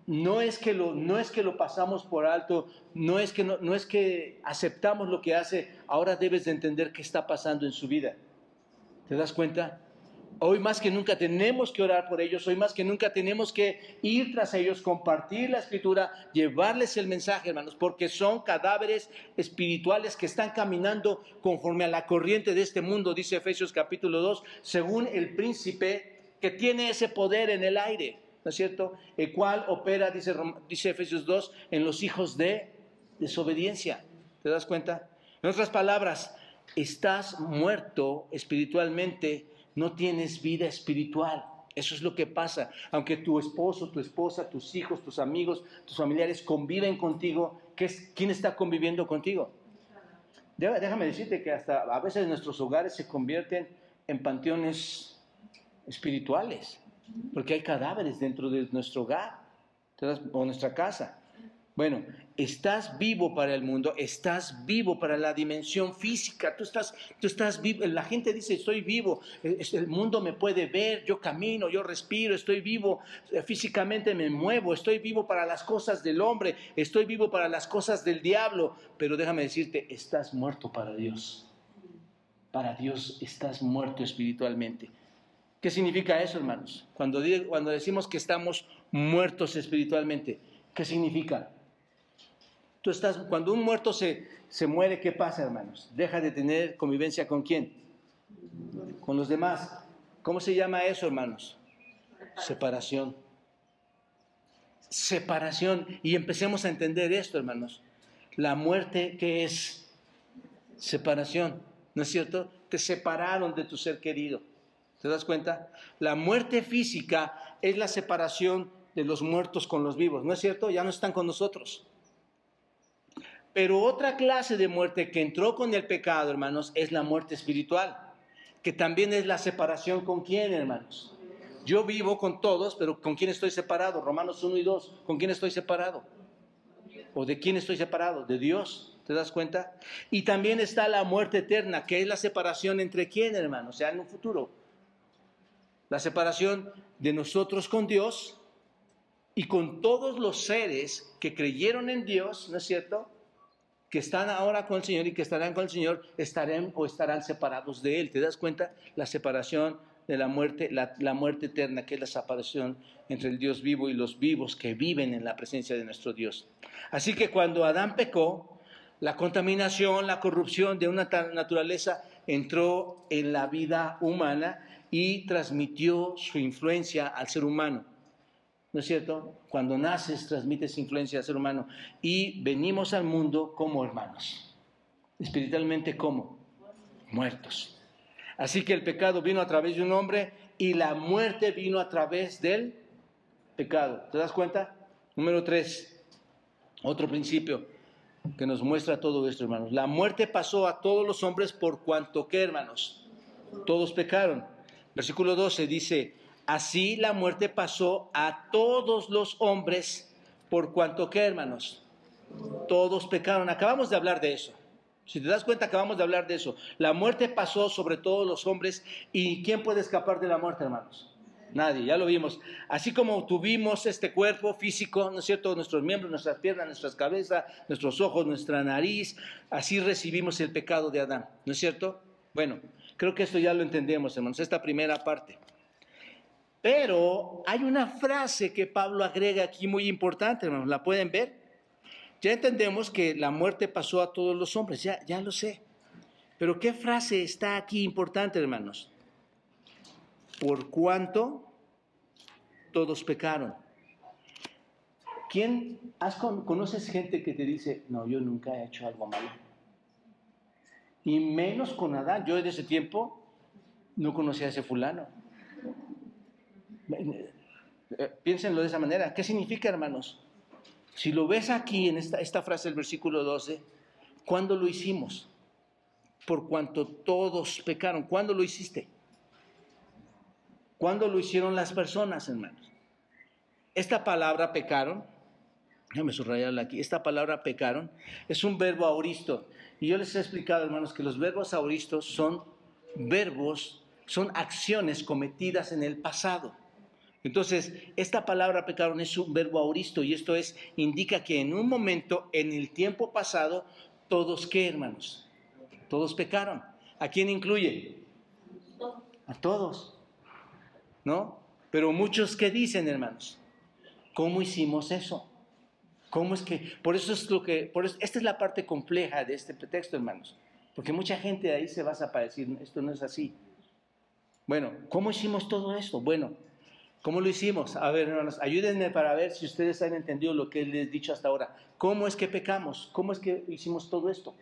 no es que lo, no es que lo pasamos por alto, no es que, no, no es que aceptamos lo que hace, ahora debes de entender qué está pasando en su vida. ¿Te das cuenta? Hoy más que nunca tenemos que orar por ellos, hoy más que nunca tenemos que ir tras ellos, compartir la escritura, llevarles el mensaje, hermanos, porque son cadáveres espirituales que están caminando conforme a la corriente de este mundo, dice Efesios capítulo 2, según el príncipe que tiene ese poder en el aire, ¿no es cierto? El cual opera, dice, Efesios 2, en los hijos de desobediencia. ¿Te das cuenta? En otras palabras, estás muerto espiritualmente no tienes vida espiritual. Eso es lo que pasa. Aunque tu esposo, tu esposa, tus hijos, tus amigos, tus familiares conviven contigo, ¿quién está conviviendo contigo? Déjame decirte que hasta a veces nuestros hogares se convierten en panteones espirituales, porque hay cadáveres dentro de nuestro hogar o nuestra casa. Bueno, estás vivo para el mundo, estás vivo para la dimensión física, tú estás, tú estás vivo, la gente dice estoy vivo, el mundo me puede ver, yo camino, yo respiro, estoy vivo, eh, físicamente me muevo, estoy vivo para las cosas del hombre, estoy vivo para las cosas del diablo, pero déjame decirte, estás muerto para Dios, para Dios estás muerto espiritualmente. ¿Qué significa eso, hermanos? Cuando, cuando decimos que estamos muertos espiritualmente, ¿qué significa? Estás, cuando un muerto se, se muere, ¿qué pasa, hermanos? Deja de tener convivencia con quién? Con los demás. ¿Cómo se llama eso, hermanos? Separación. Separación. Y empecemos a entender esto, hermanos. La muerte, ¿qué es? Separación. ¿No es cierto? Te separaron de tu ser querido. ¿Te das cuenta? La muerte física es la separación de los muertos con los vivos. ¿No es cierto? Ya no están con nosotros. Pero otra clase de muerte que entró con el pecado, hermanos, es la muerte espiritual, que también es la separación con quién, hermanos. Yo vivo con todos, pero ¿con quién estoy separado? Romanos 1 y 2, ¿con quién estoy separado? ¿O de quién estoy separado? De Dios, ¿te das cuenta? Y también está la muerte eterna, que es la separación entre quién, hermanos, o sea, en un futuro. La separación de nosotros con Dios y con todos los seres que creyeron en Dios, ¿no es cierto? Que están ahora con el Señor y que estarán con el Señor, estarán o estarán separados de Él. ¿Te das cuenta? La separación de la muerte, la, muerte eterna, que es la separación entre el Dios vivo y los vivos que viven en la presencia de nuestro Dios. Así que cuando Adán pecó, la contaminación, la corrupción de una naturaleza entró en la vida humana y transmitió su influencia al ser humano. ¿No es cierto? Cuando naces transmites influencia al ser humano y venimos al mundo como hermanos. Espiritualmente como muertos. Así que el pecado vino a través de un hombre y la muerte vino a través del pecado. ¿Te das cuenta? Número tres, otro principio que nos muestra todo esto, hermanos. La muerte pasó a todos los hombres por cuanto que, hermanos, todos pecaron. Versículo 12 dice, Así la muerte pasó a todos los hombres por cuanto que, hermanos, todos pecaron. Acabamos de hablar de eso. Si te das cuenta, acabamos de hablar de eso. La muerte pasó sobre todos los hombres. ¿Y quién puede escapar de la muerte, hermanos? Nadie, ya lo vimos. Así como tuvimos este cuerpo físico, ¿no es cierto? Nuestros miembros, nuestras piernas, nuestras cabezas, nuestros ojos, nuestra nariz, así recibimos el pecado de Adán, ¿no es cierto? Bueno, creo que esto ya lo entendemos, hermanos, esta primera parte. Pero hay una frase que Pablo agrega aquí muy importante, hermanos. ¿La pueden ver? Ya entendemos que la muerte pasó a todos los hombres, ya, ya lo sé. Pero ¿qué frase está aquí importante, hermanos? Por cuanto todos pecaron. ¿Quién has conoces gente que te dice, no, yo nunca he hecho algo malo? Y menos con Adán. Yo en ese tiempo no conocía a ese fulano. Eh, piénsenlo de esa manera. ¿Qué significa, hermanos? Si lo ves aquí en esta, esta frase del versículo 12, ¿cuándo lo hicimos? Por cuanto todos pecaron. ¿Cuándo lo hiciste? ¿Cuándo lo hicieron las personas, hermanos? Esta palabra pecaron, déjame subrayarla aquí, esta palabra pecaron es un verbo auristo. Y yo les he explicado, hermanos, que los verbos auristos son verbos, son acciones cometidas en el pasado. Entonces, esta palabra pecaron es un verbo auristo y esto es, indica que en un momento, en el tiempo pasado, todos qué, hermanos? Todos pecaron. ¿A quién incluye? A todos. ¿No? Pero muchos que dicen, hermanos, ¿cómo hicimos eso? ¿Cómo es que? Por eso es lo que, por esta es la parte compleja de este pretexto, hermanos. Porque mucha gente ahí se basa para decir, esto no es así. Bueno, ¿cómo hicimos todo esto? Bueno, ¿Cómo lo hicimos? A ver, hermanos, ayúdenme para ver si ustedes han entendido lo que les he dicho hasta ahora. ¿Cómo es que pecamos? ¿Cómo es que hicimos todo esto?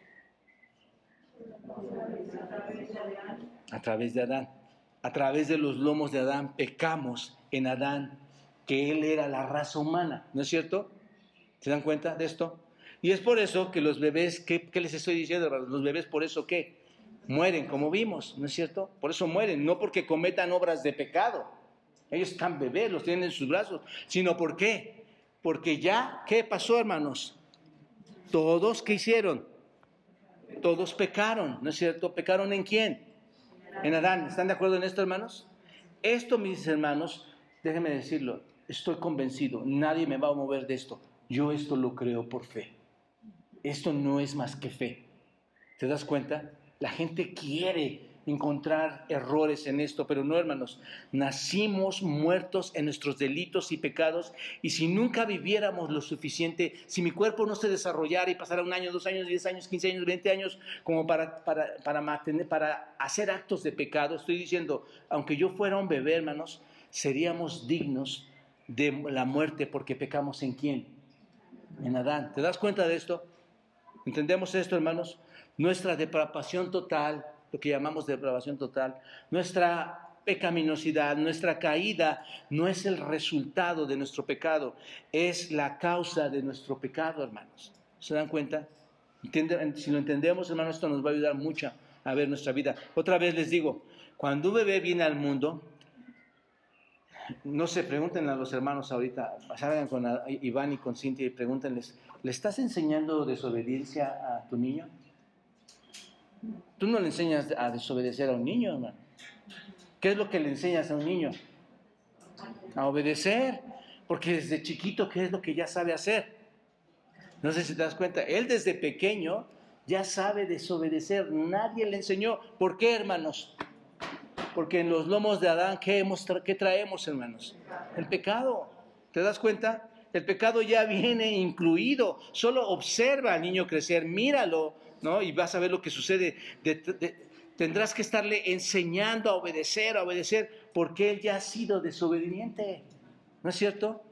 A través de Adán. A través de los lomos de Adán pecamos en Adán, que él era la raza humana, ¿no es cierto? ¿Se dan cuenta de esto? Y es por eso que los bebés, ¿qué, les estoy diciendo? Los bebés por eso qué? Mueren, como vimos, ¿no es cierto? Por eso mueren, no porque cometan obras de pecado ellos están bebés, los tienen en sus brazos. Sino ¿por qué? Porque ya, ¿qué pasó, hermanos? Todos, ¿qué hicieron? Todos pecaron, ¿no es cierto? ¿Pecaron en quién? En Adán. ¿Están de acuerdo en esto, hermanos? Esto, mis hermanos, déjenme decirlo, estoy convencido, nadie me va a mover de esto. Yo esto lo creo por fe. Esto no es más que fe. ¿Te das cuenta? La gente quiere encontrar errores en esto, pero no, hermanos, nacimos muertos en nuestros delitos y pecados y si nunca viviéramos lo suficiente, si mi cuerpo no se desarrollara y pasara un año, dos años, diez años, quince años, veinte años como para, para, mantener, para hacer actos de pecado, estoy diciendo, aunque yo fuera un bebé, hermanos, seríamos dignos de la muerte porque pecamos en quién? En Adán. ¿Te das cuenta de esto? ¿Entendemos esto, hermanos? Nuestra depravación total lo que llamamos depravación total, nuestra pecaminosidad, nuestra caída no es el resultado de nuestro pecado, es la causa de nuestro pecado, hermanos. ¿Se dan cuenta? Si lo entendemos, hermanos, esto nos va a ayudar mucho a ver nuestra vida. Otra vez les digo, cuando un bebé viene al mundo, no se pregunten a los hermanos ahorita, salgan con Iván y con Cintia y pregúntenles, ¿le estás enseñando desobediencia a tu niño? Tú no le enseñas a desobedecer a un niño, hermano. ¿Qué es lo que le enseñas a un niño? A obedecer. Porque desde chiquito, ¿qué es lo que ya sabe hacer? No sé si te das cuenta. Él desde pequeño ya sabe desobedecer. Nadie le enseñó. ¿Por qué, hermanos? Porque en los lomos de Adán, ¿qué, hemos ¿qué traemos, hermanos? El pecado. ¿Te das cuenta? El pecado ya viene incluido. Solo observa al niño crecer, míralo, ¿no? Y vas a ver lo que sucede. tendrás que estarle enseñando a obedecer, a obedecer, porque él ya ha sido desobediente. ¿No es cierto?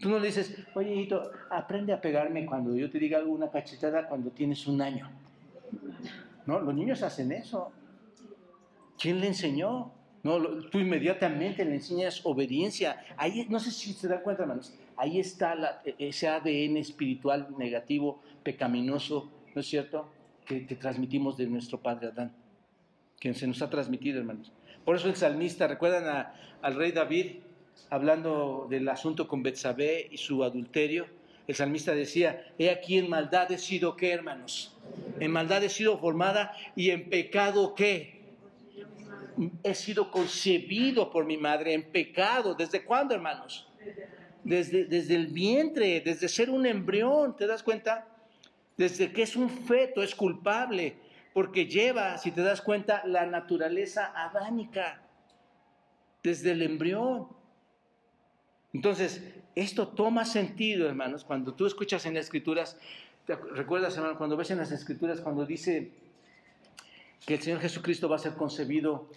Tú no le dices, oye, hijito, aprende a pegarme cuando yo te diga alguna cachetada cuando tienes un año. No, los niños hacen eso. ¿Quién le enseñó? No, tú inmediatamente le enseñas obediencia. Ahí, no sé si se dan cuenta, hermanos, ahí está e, ese ADN espiritual negativo, pecaminoso, ¿no es cierto? Que, transmitimos de nuestro padre Adán, que se nos ha transmitido, hermanos. Por eso el salmista, recuerdan al rey David hablando del asunto con Betsabé y su adulterio. El salmista decía, he aquí en maldad he sido qué, hermanos? En maldad he sido formada y en pecado qué? He sido concebido por mi madre en pecado. ¿Desde cuándo, hermanos? Desde, desde el vientre, desde ser un embrión, ¿te das cuenta? Desde que es un feto es culpable, porque lleva, si te das cuenta, la naturaleza adánica, desde el embrión. Entonces, esto toma sentido, hermanos, cuando tú escuchas en las escrituras, ¿te ¿recuerdas, hermano, cuando ves en las escrituras, cuando dice que el Señor Jesucristo va a ser concebido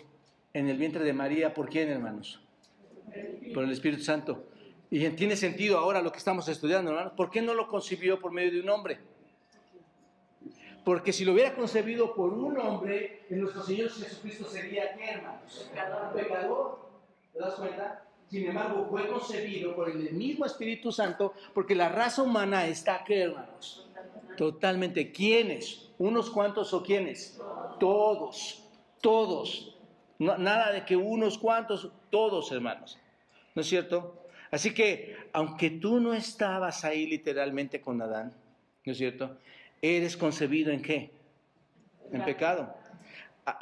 en el vientre de María. ¿Por quién, hermanos? Por el Espíritu Santo. Y tiene sentido ahora lo que estamos estudiando, hermanos. ¿Por qué no lo concibió por medio de un hombre? Porque si lo hubiera concebido por un hombre, en nuestro Señor Jesucristo sería ¿qué, hermanos? Un pecador. ¿Te das cuenta? Sin embargo, fue concebido por el mismo Espíritu Santo, porque la raza humana está aquí, hermanos. Totalmente. ¿Quiénes? ¿Unos cuantos o quiénes? Todos. Todos. nada de que unos cuantos, todos, hermanos. ¿No es cierto? Así que, aunque tú no estabas ahí literalmente con Adán, ¿no es cierto? Eres concebido en qué? En pecado. Ah,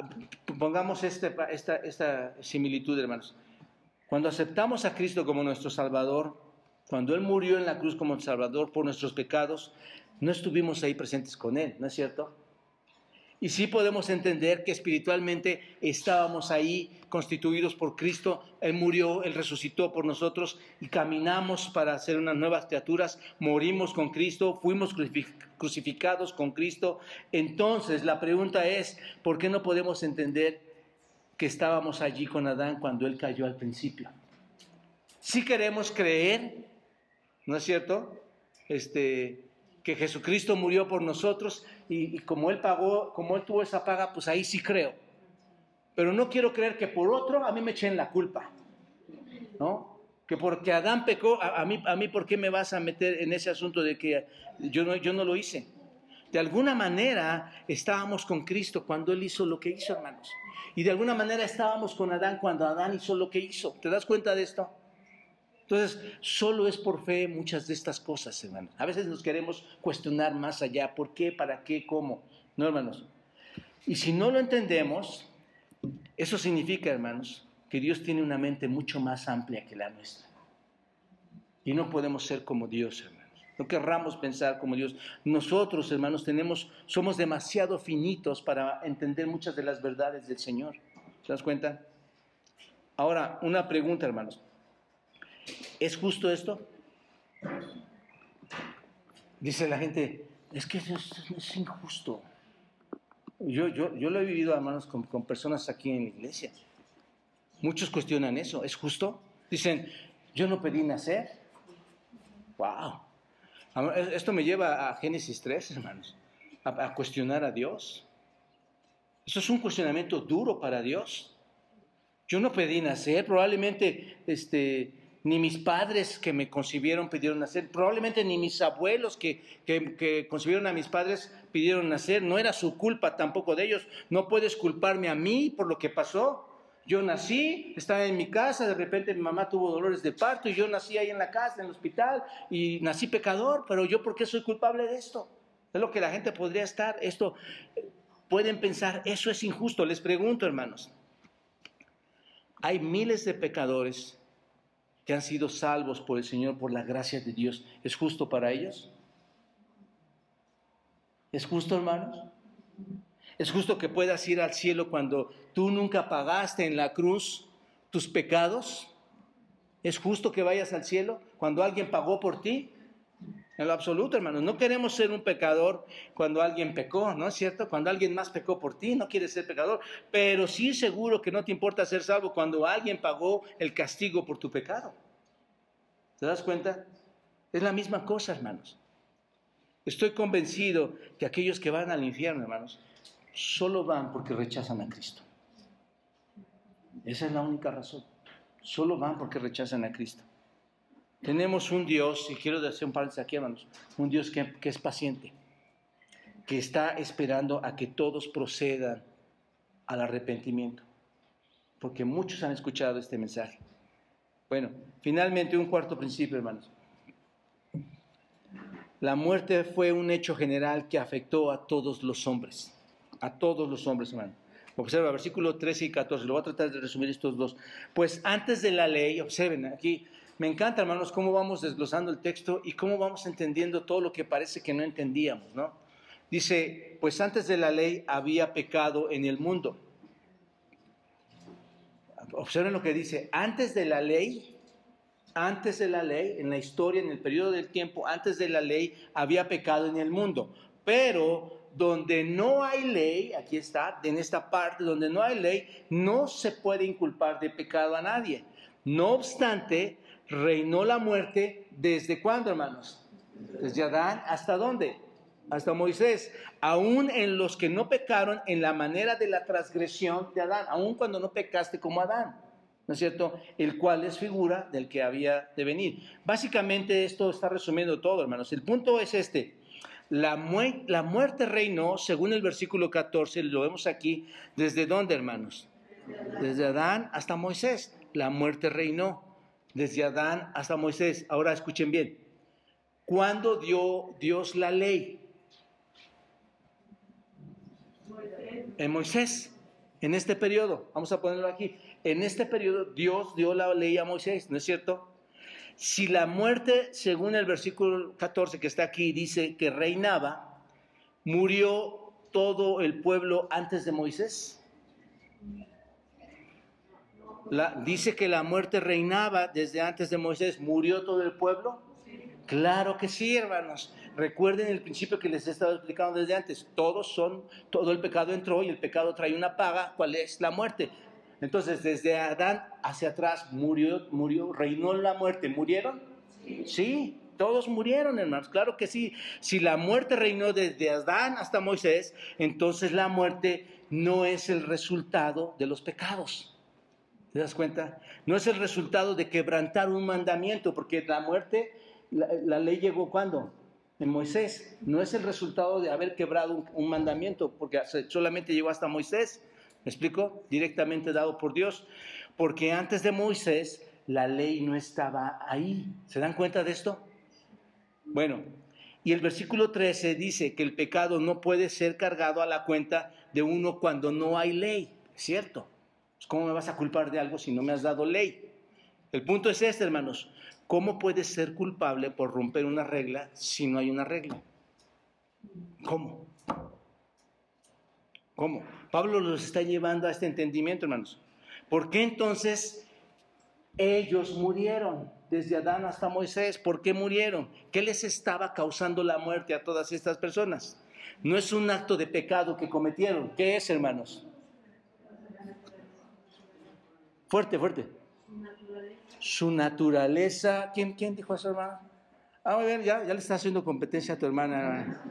pongamos este, esta, esta similitud, hermanos. Cuando aceptamos a Cristo como nuestro Salvador, cuando Él murió en la cruz como Salvador por nuestros pecados, no estuvimos ahí presentes con Él, ¿no es cierto? Y sí podemos entender que espiritualmente estábamos ahí constituidos por Cristo. Él murió, Él resucitó por nosotros y caminamos para ser unas nuevas criaturas. Morimos con Cristo, fuimos crucificados con Cristo. Entonces la pregunta es, ¿por qué no podemos entender que estábamos allí con Adán cuando Él cayó al principio? Si queremos creer, ¿no es cierto? Este, que Jesucristo murió por nosotros y, como Él pagó, como Él tuvo esa paga, pues ahí sí creo. Pero no quiero creer que por otro a mí me echen la culpa, ¿no? Que porque Adán pecó, a, mí, a mí, ¿por qué me vas a meter en ese asunto de que yo no, yo no lo hice? De alguna manera estábamos con Cristo cuando Él hizo lo que hizo, hermanos. Y de alguna manera estábamos con Adán cuando Adán hizo lo que hizo. ¿Te das cuenta de esto? Entonces, solo es por fe muchas de estas cosas, hermanos. A veces nos queremos cuestionar más allá, ¿por qué, para qué, cómo? No, hermanos. Y si no lo entendemos, eso significa, hermanos, que Dios tiene una mente mucho más amplia que la nuestra. Y no podemos ser como Dios, hermanos. No querramos pensar como Dios. Nosotros, hermanos, tenemos, somos demasiado finitos para entender muchas de las verdades del Señor. ¿Se das cuenta? Ahora, una pregunta, hermanos. ¿Es justo esto? Dice la gente, es que es, injusto. Yo, yo, yo, lo he vivido, hermanos, con, con personas aquí en la iglesia. Muchos cuestionan eso. ¿Es justo? Dicen, yo no pedí nacer. ¡Wow! Esto me lleva a Génesis 3, hermanos, a, a, cuestionar a Dios. Eso es un cuestionamiento duro para Dios. Yo no pedí nacer, probablemente este, ni mis padres que me concibieron pidieron nacer, probablemente ni mis abuelos que, que, concibieron a mis padres pidieron nacer, no era su culpa tampoco de ellos, no puedes culparme a mí por lo que pasó. Yo nací, estaba en mi casa, de repente mi mamá tuvo dolores de parto y yo nací ahí en la casa, en el hospital, y nací pecador, pero yo por qué soy culpable de esto? Es lo que la gente podría estar, esto, pueden pensar, eso es injusto. Les pregunto, hermanos, hay miles de pecadores que han sido salvos por el Señor, por la gracia de Dios, ¿es justo para ellos? ¿Es justo, hermanos? ¿Es justo que puedas ir al cielo cuando tú nunca pagaste en la cruz tus pecados? ¿Es justo que vayas al cielo cuando alguien pagó por ti? En lo absoluto, hermanos. No queremos ser un pecador cuando alguien pecó, ¿no es cierto? Cuando alguien más pecó por ti, no quieres ser pecador. Pero sí seguro que no te importa ser salvo cuando alguien pagó el castigo por tu pecado. ¿Te das cuenta? Es la misma cosa, hermanos. Estoy convencido que aquellos que van al infierno, hermanos, solo van porque rechazan a Cristo. Esa es la única razón. Solo van porque rechazan a Cristo. Tenemos un Dios, y quiero hacer un paréntesis aquí, hermanos, un Dios que, es paciente, que está esperando a que todos procedan al arrepentimiento, porque muchos han escuchado este mensaje. Bueno, finalmente un cuarto principio, hermanos. La muerte fue un hecho general que afectó a todos los hombres, a todos los hombres, hermanos. Observa, versículo 13 y 14, lo voy a tratar de resumir estos dos. Pues antes de la ley, observen aquí, me encanta, hermanos, cómo vamos desglosando el texto y cómo vamos entendiendo todo lo que parece que no entendíamos, ¿no? Dice, pues antes de la ley había pecado en el mundo. Observen lo que dice, antes de la ley, antes de la ley, en la historia, en el periodo del tiempo, antes de la ley, había pecado en el mundo. Pero donde no hay ley, aquí está, en esta parte donde no hay ley, no se puede inculpar de pecado a nadie. No obstante, reinó la muerte desde cuándo, hermanos? Desde Adán hasta dónde? Hasta Moisés. Aún en los que no pecaron en la manera de la transgresión de Adán, aún cuando no pecaste como Adán. ¿No es cierto? El cual es figura del que había de venir. Básicamente esto está resumiendo todo, hermanos. El punto es este. La, la muerte reinó, según el versículo 14, lo vemos aquí, ¿desde dónde, hermanos? Desde Adán hasta Moisés. La muerte reinó desde Adán hasta Moisés. Ahora escuchen bien. ¿Cuándo dio Dios la ley? En Moisés, en este periodo. Vamos a ponerlo aquí. En este periodo Dios dio la ley a Moisés, ¿no es cierto? Si la muerte, según el versículo 14 que está aquí, dice que reinaba, murió todo el pueblo antes de Moisés dice que la muerte reinaba desde antes de Moisés. ¿Murió todo el pueblo? Claro que sí, hermanos. Recuerden el principio que les he estado explicando desde antes. Todos son, todo el pecado entró y el pecado trae una paga. ¿Cuál es? La muerte. Entonces, desde Adán hacia atrás murió, murió, reinó la muerte. ¿Murieron? Sí, todos murieron, hermanos. Claro que sí. Si la muerte reinó desde Adán hasta Moisés, entonces la muerte no es el resultado de los pecados. ¿Te das cuenta? No es el resultado de quebrantar un mandamiento, porque la muerte, la, ley llegó cuando? En Moisés. No es el resultado de haber quebrado un, mandamiento, porque solamente llegó hasta Moisés. ¿Me explico? Directamente dado por Dios. Porque antes de Moisés, la ley no estaba ahí. ¿Se dan cuenta de esto? Bueno, y el versículo 13 dice que el pecado no puede ser cargado a la cuenta de uno cuando no hay ley. ¿Es cierto? Pues, ¿Cómo me vas a culpar de algo si no me has dado ley? El punto es este, hermanos. ¿Cómo puedes ser culpable por romper una regla si no hay una regla? ¿Cómo? ¿Cómo? Pablo los está llevando a este entendimiento, hermanos. ¿Por qué entonces ellos murieron? Desde Adán hasta Moisés, ¿por qué murieron? ¿Qué les estaba causando la muerte a todas estas personas? No es un acto de pecado que cometieron. ¿Qué es, hermanos? Fuerte, fuerte. Su naturaleza. ¿Quién, quién dijo eso, hermano? Ah, a ver, ya, ya le está haciendo competencia a tu hermana.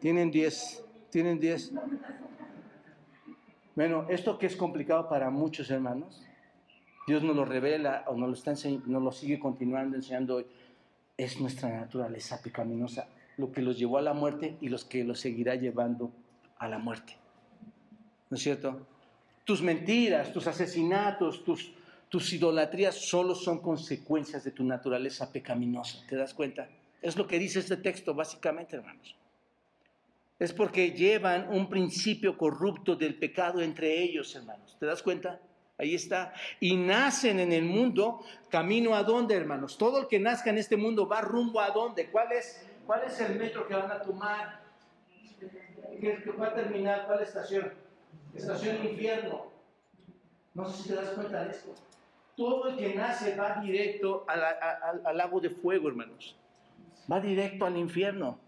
Tienen 10. Tienen 10. Bueno, esto que es complicado para muchos hermanos, Dios nos lo revela o nos lo, está nos lo sigue continuando enseñando hoy, es nuestra naturaleza pecaminosa, lo que los llevó a la muerte y los que los seguirá llevando a la muerte. ¿No es cierto? Tus mentiras, tus asesinatos, tus, tus idolatrías solo son consecuencias de tu naturaleza pecaminosa. ¿Te das cuenta? Es lo que dice este texto, básicamente, hermanos. Es porque llevan un principio corrupto del pecado entre ellos, hermanos. ¿Te das cuenta? Ahí está. Y nacen en el mundo, camino a dónde, hermanos. Todo el que nazca en este mundo va rumbo a dónde. ¿Cuál es, cuál es el metro que van a tomar? ¿Qué, qué va a terminar? ¿Cuál estación? Estación infierno. No sé si te das cuenta de esto. Todo el que nace va directo al, lago de fuego, hermanos. Va directo al infierno.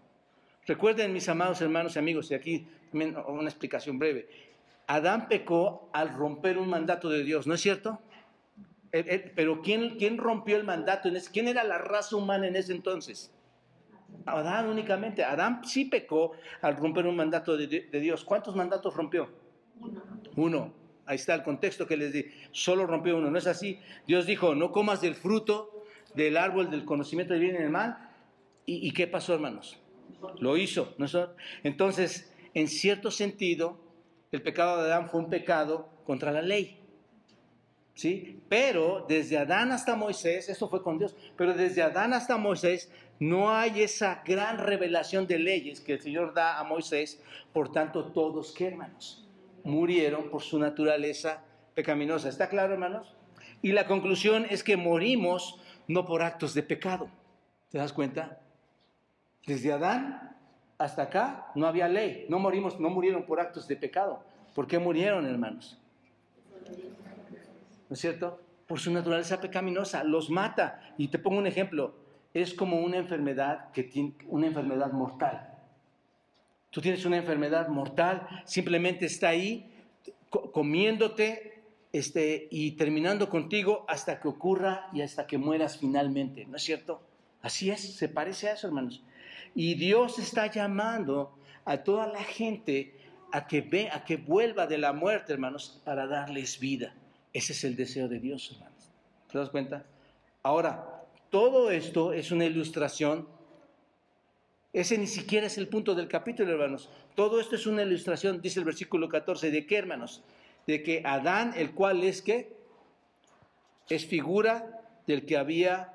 Recuerden, mis amados hermanos y amigos, y aquí también una explicación breve. Adán pecó al romper un mandato de Dios, ¿no es cierto? pero ¿quién, ¿quién rompió el mandato? En ese, ¿Quién era la raza humana en ese entonces? Adán únicamente. Adán sí pecó al romper un mandato de Dios. ¿Cuántos mandatos rompió? Uno. Ahí está el contexto que les di. Solo rompió uno. ¿No es así? Dios dijo, no comas del fruto del árbol del conocimiento del bien y del mal. ¿Y, qué pasó, hermanos? Lo hizo. ¿no? Entonces, en cierto sentido, el pecado de Adán fue un pecado contra la ley. ¿Sí? Pero desde Adán hasta Moisés, eso fue con Dios, pero desde Adán hasta Moisés no hay esa gran revelación de leyes que el Señor da a Moisés, por tanto todos, ¿qué hermanos? Murieron por su naturaleza pecaminosa. ¿Está claro, hermanos? Y la conclusión es que morimos no por actos de pecado. ¿Te das cuenta? Desde Adán hasta acá no había ley. No morimos, no murieron por actos de pecado. ¿Por qué murieron, hermanos? ¿No es cierto? Por su naturaleza pecaminosa. Los mata. Y te pongo un ejemplo. Es como una enfermedad que tiene una enfermedad mortal. Tú tienes una enfermedad mortal, simplemente está ahí comiéndote este, y terminando contigo hasta que ocurra y hasta que mueras finalmente, ¿no es cierto? Así es, se parece a eso, hermanos. Y Dios está llamando a toda la gente a que ve, a que vuelva de la muerte, hermanos, para darles vida. Ese es el deseo de Dios, hermanos. ¿Te das cuenta? Ahora, todo esto es una ilustración. Ese ni siquiera es el punto del capítulo, hermanos. Todo esto es una ilustración, dice el versículo 14, ¿de qué, hermanos? De que Adán, el cual es que es figura del que había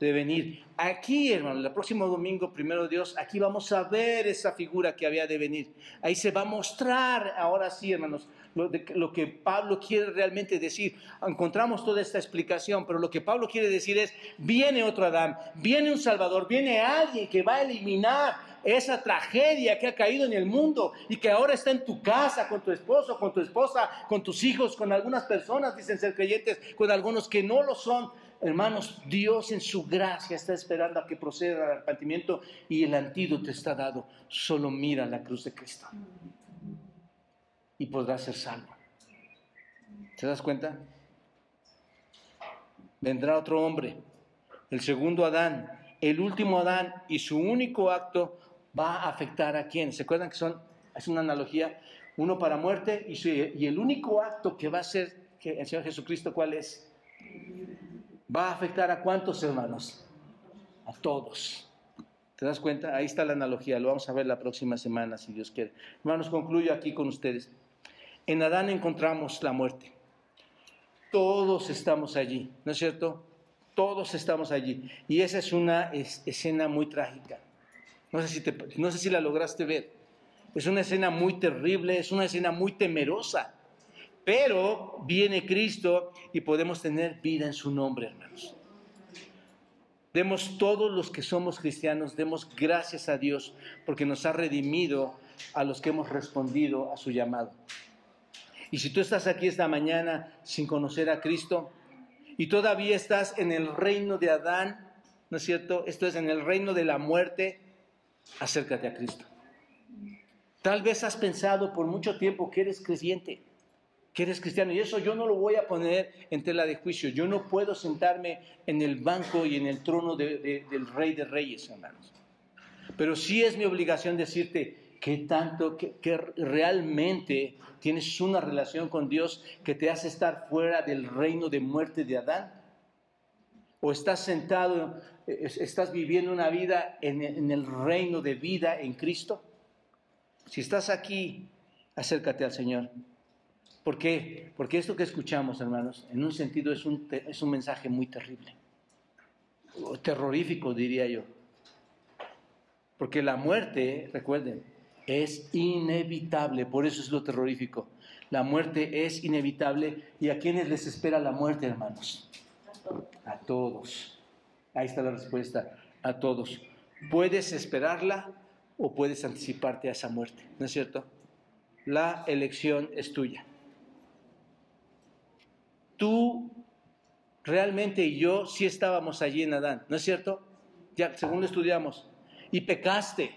de venir. Aquí, hermano, el próximo domingo, primero Dios, aquí vamos a ver esa figura que había de venir. Ahí se va a mostrar, ahora sí, hermanos, lo, que Pablo quiere realmente decir. Encontramos toda esta explicación, pero lo que Pablo quiere decir es, viene otro Adán, viene un Salvador, viene alguien que va a eliminar esa tragedia que ha caído en el mundo y que ahora está en tu casa, con tu esposo, con tu esposa, con tus hijos, con algunas personas, dicen ser creyentes, con algunos que no lo son Hermanos, Dios en su gracia está esperando a que proceda el arrepentimiento y el antídoto está dado. Solo mira la cruz de Cristo y podrás ser salvo. ¿Te das cuenta? Vendrá otro hombre, el segundo Adán, el último Adán, y su único acto va a afectar a quién. ¿Se acuerdan que son, es una analogía, uno para muerte y, el único acto que va a ser que el Señor Jesucristo, ¿cuál es? ¿Va a afectar a cuántos hermanos? A todos. ¿Te das cuenta? Ahí está la analogía. Lo vamos a ver la próxima semana, si Dios quiere. Hermanos, concluyo aquí con ustedes. En Adán encontramos la muerte. Todos estamos allí, ¿no es cierto? Todos estamos allí. Y esa es una escena muy trágica. No sé, si no sé si la lograste ver. Es una escena muy terrible, es una escena muy temerosa. Pero viene Cristo y podemos tener vida en su nombre, hermanos. Demos todos los que somos cristianos, demos gracias a Dios porque nos ha redimido a los que hemos respondido a su llamado. Y si tú estás aquí esta mañana sin conocer a Cristo y todavía estás en el reino de Adán, ¿no es cierto? Esto es en el reino de la muerte, acércate a Cristo. Tal vez has pensado por mucho tiempo que eres creyente que eres cristiano. Y eso yo no lo voy a poner en tela de juicio. Yo no puedo sentarme en el banco y en el trono del rey de reyes, hermanos. Pero sí es mi obligación decirte que tanto, que, que, realmente tienes una relación con Dios que te hace estar fuera del reino de muerte de Adán. O estás sentado, estás viviendo una vida en, el reino de vida en Cristo. Si estás aquí, acércate al Señor. ¿Por qué? Porque esto que escuchamos, hermanos, en un sentido es un, es un mensaje muy terrible, terrorífico diría yo. Porque la muerte, recuerden, es inevitable, por eso es lo terrorífico. La muerte es inevitable. ¿Y a quiénes les espera la muerte, hermanos? A todos. Ahí está la respuesta, a todos. Puedes esperarla o puedes anticiparte a esa muerte, ¿no es cierto? La elección es tuya tú realmente y yo sí estábamos allí en Adán, ¿no es cierto? Ya, según lo estudiamos, y pecaste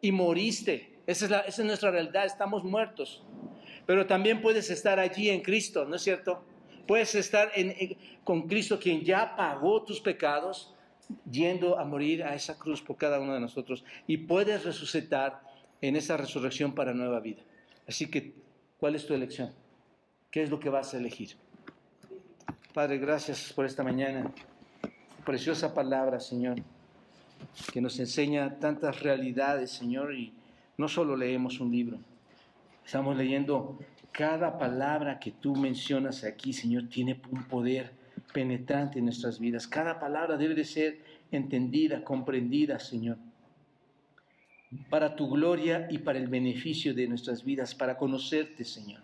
y moriste. Esa es, nuestra realidad, estamos muertos. Pero también puedes estar allí en Cristo, ¿no es cierto? Puedes estar con Cristo quien ya pagó tus pecados, yendo a morir a esa cruz por cada uno de nosotros. Y puedes resucitar en esa resurrección para nueva vida. Así que, ¿cuál es tu elección? ¿Qué es lo que vas a elegir? Padre, gracias por esta mañana. Preciosa palabra, Señor, que nos enseña tantas realidades, Señor, no solo leemos un libro, estamos leyendo cada palabra que tú mencionas aquí, Señor, tiene un poder penetrante en nuestras vidas. Cada palabra debe de ser entendida, comprendida, Señor, para tu gloria y para el beneficio de nuestras vidas, para conocerte, Señor,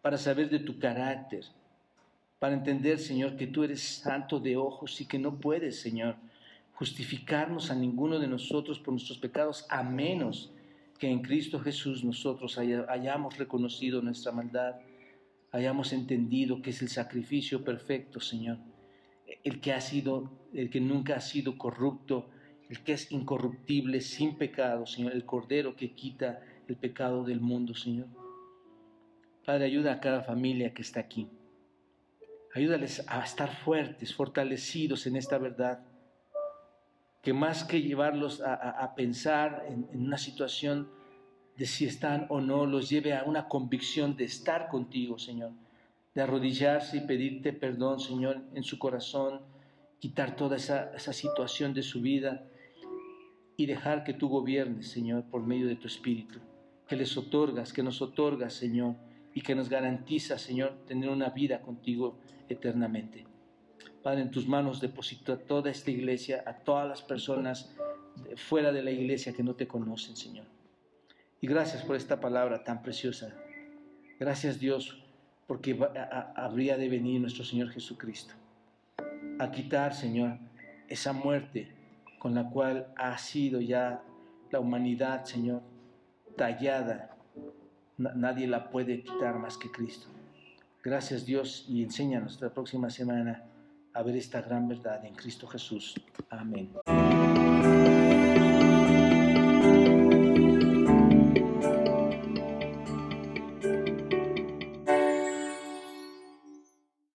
para saber de tu carácter para entender, Señor, que tú eres santo de ojos y que no puedes, Señor, justificarnos a ninguno de nosotros por nuestros pecados, a menos que en Cristo Jesús nosotros hayamos reconocido nuestra maldad, hayamos entendido que es el sacrificio perfecto, Señor, el que ha sido, el que nunca ha sido corrupto, el que es incorruptible, sin pecado, Señor, el Cordero que quita el pecado del mundo, Señor. Padre, ayuda a cada familia que está aquí. Ayúdales a estar fuertes, fortalecidos en esta verdad, que más que llevarlos a, pensar en, una situación de si están o no, los lleve a una convicción de estar contigo, Señor, de arrodillarse y pedirte perdón, Señor, en su corazón, quitar toda esa, esa situación de su vida y dejar que tú gobiernes, Señor, por medio de tu Espíritu, que les otorgas, que nos otorgas, Señor, y que nos garantiza, Señor, tener una vida contigo eternamente. Padre, en tus manos deposito a toda esta iglesia, a todas las personas fuera de la iglesia que no te conocen, Señor. Y gracias por esta palabra tan preciosa. Gracias Dios, porque habría de venir nuestro Señor Jesucristo a quitar, Señor, esa muerte con la cual ha sido ya la humanidad, Señor, tallada. Nadie la puede quitar más que Cristo. Gracias Dios y enséñanos la próxima semana a ver esta gran verdad en Cristo Jesús. Amén.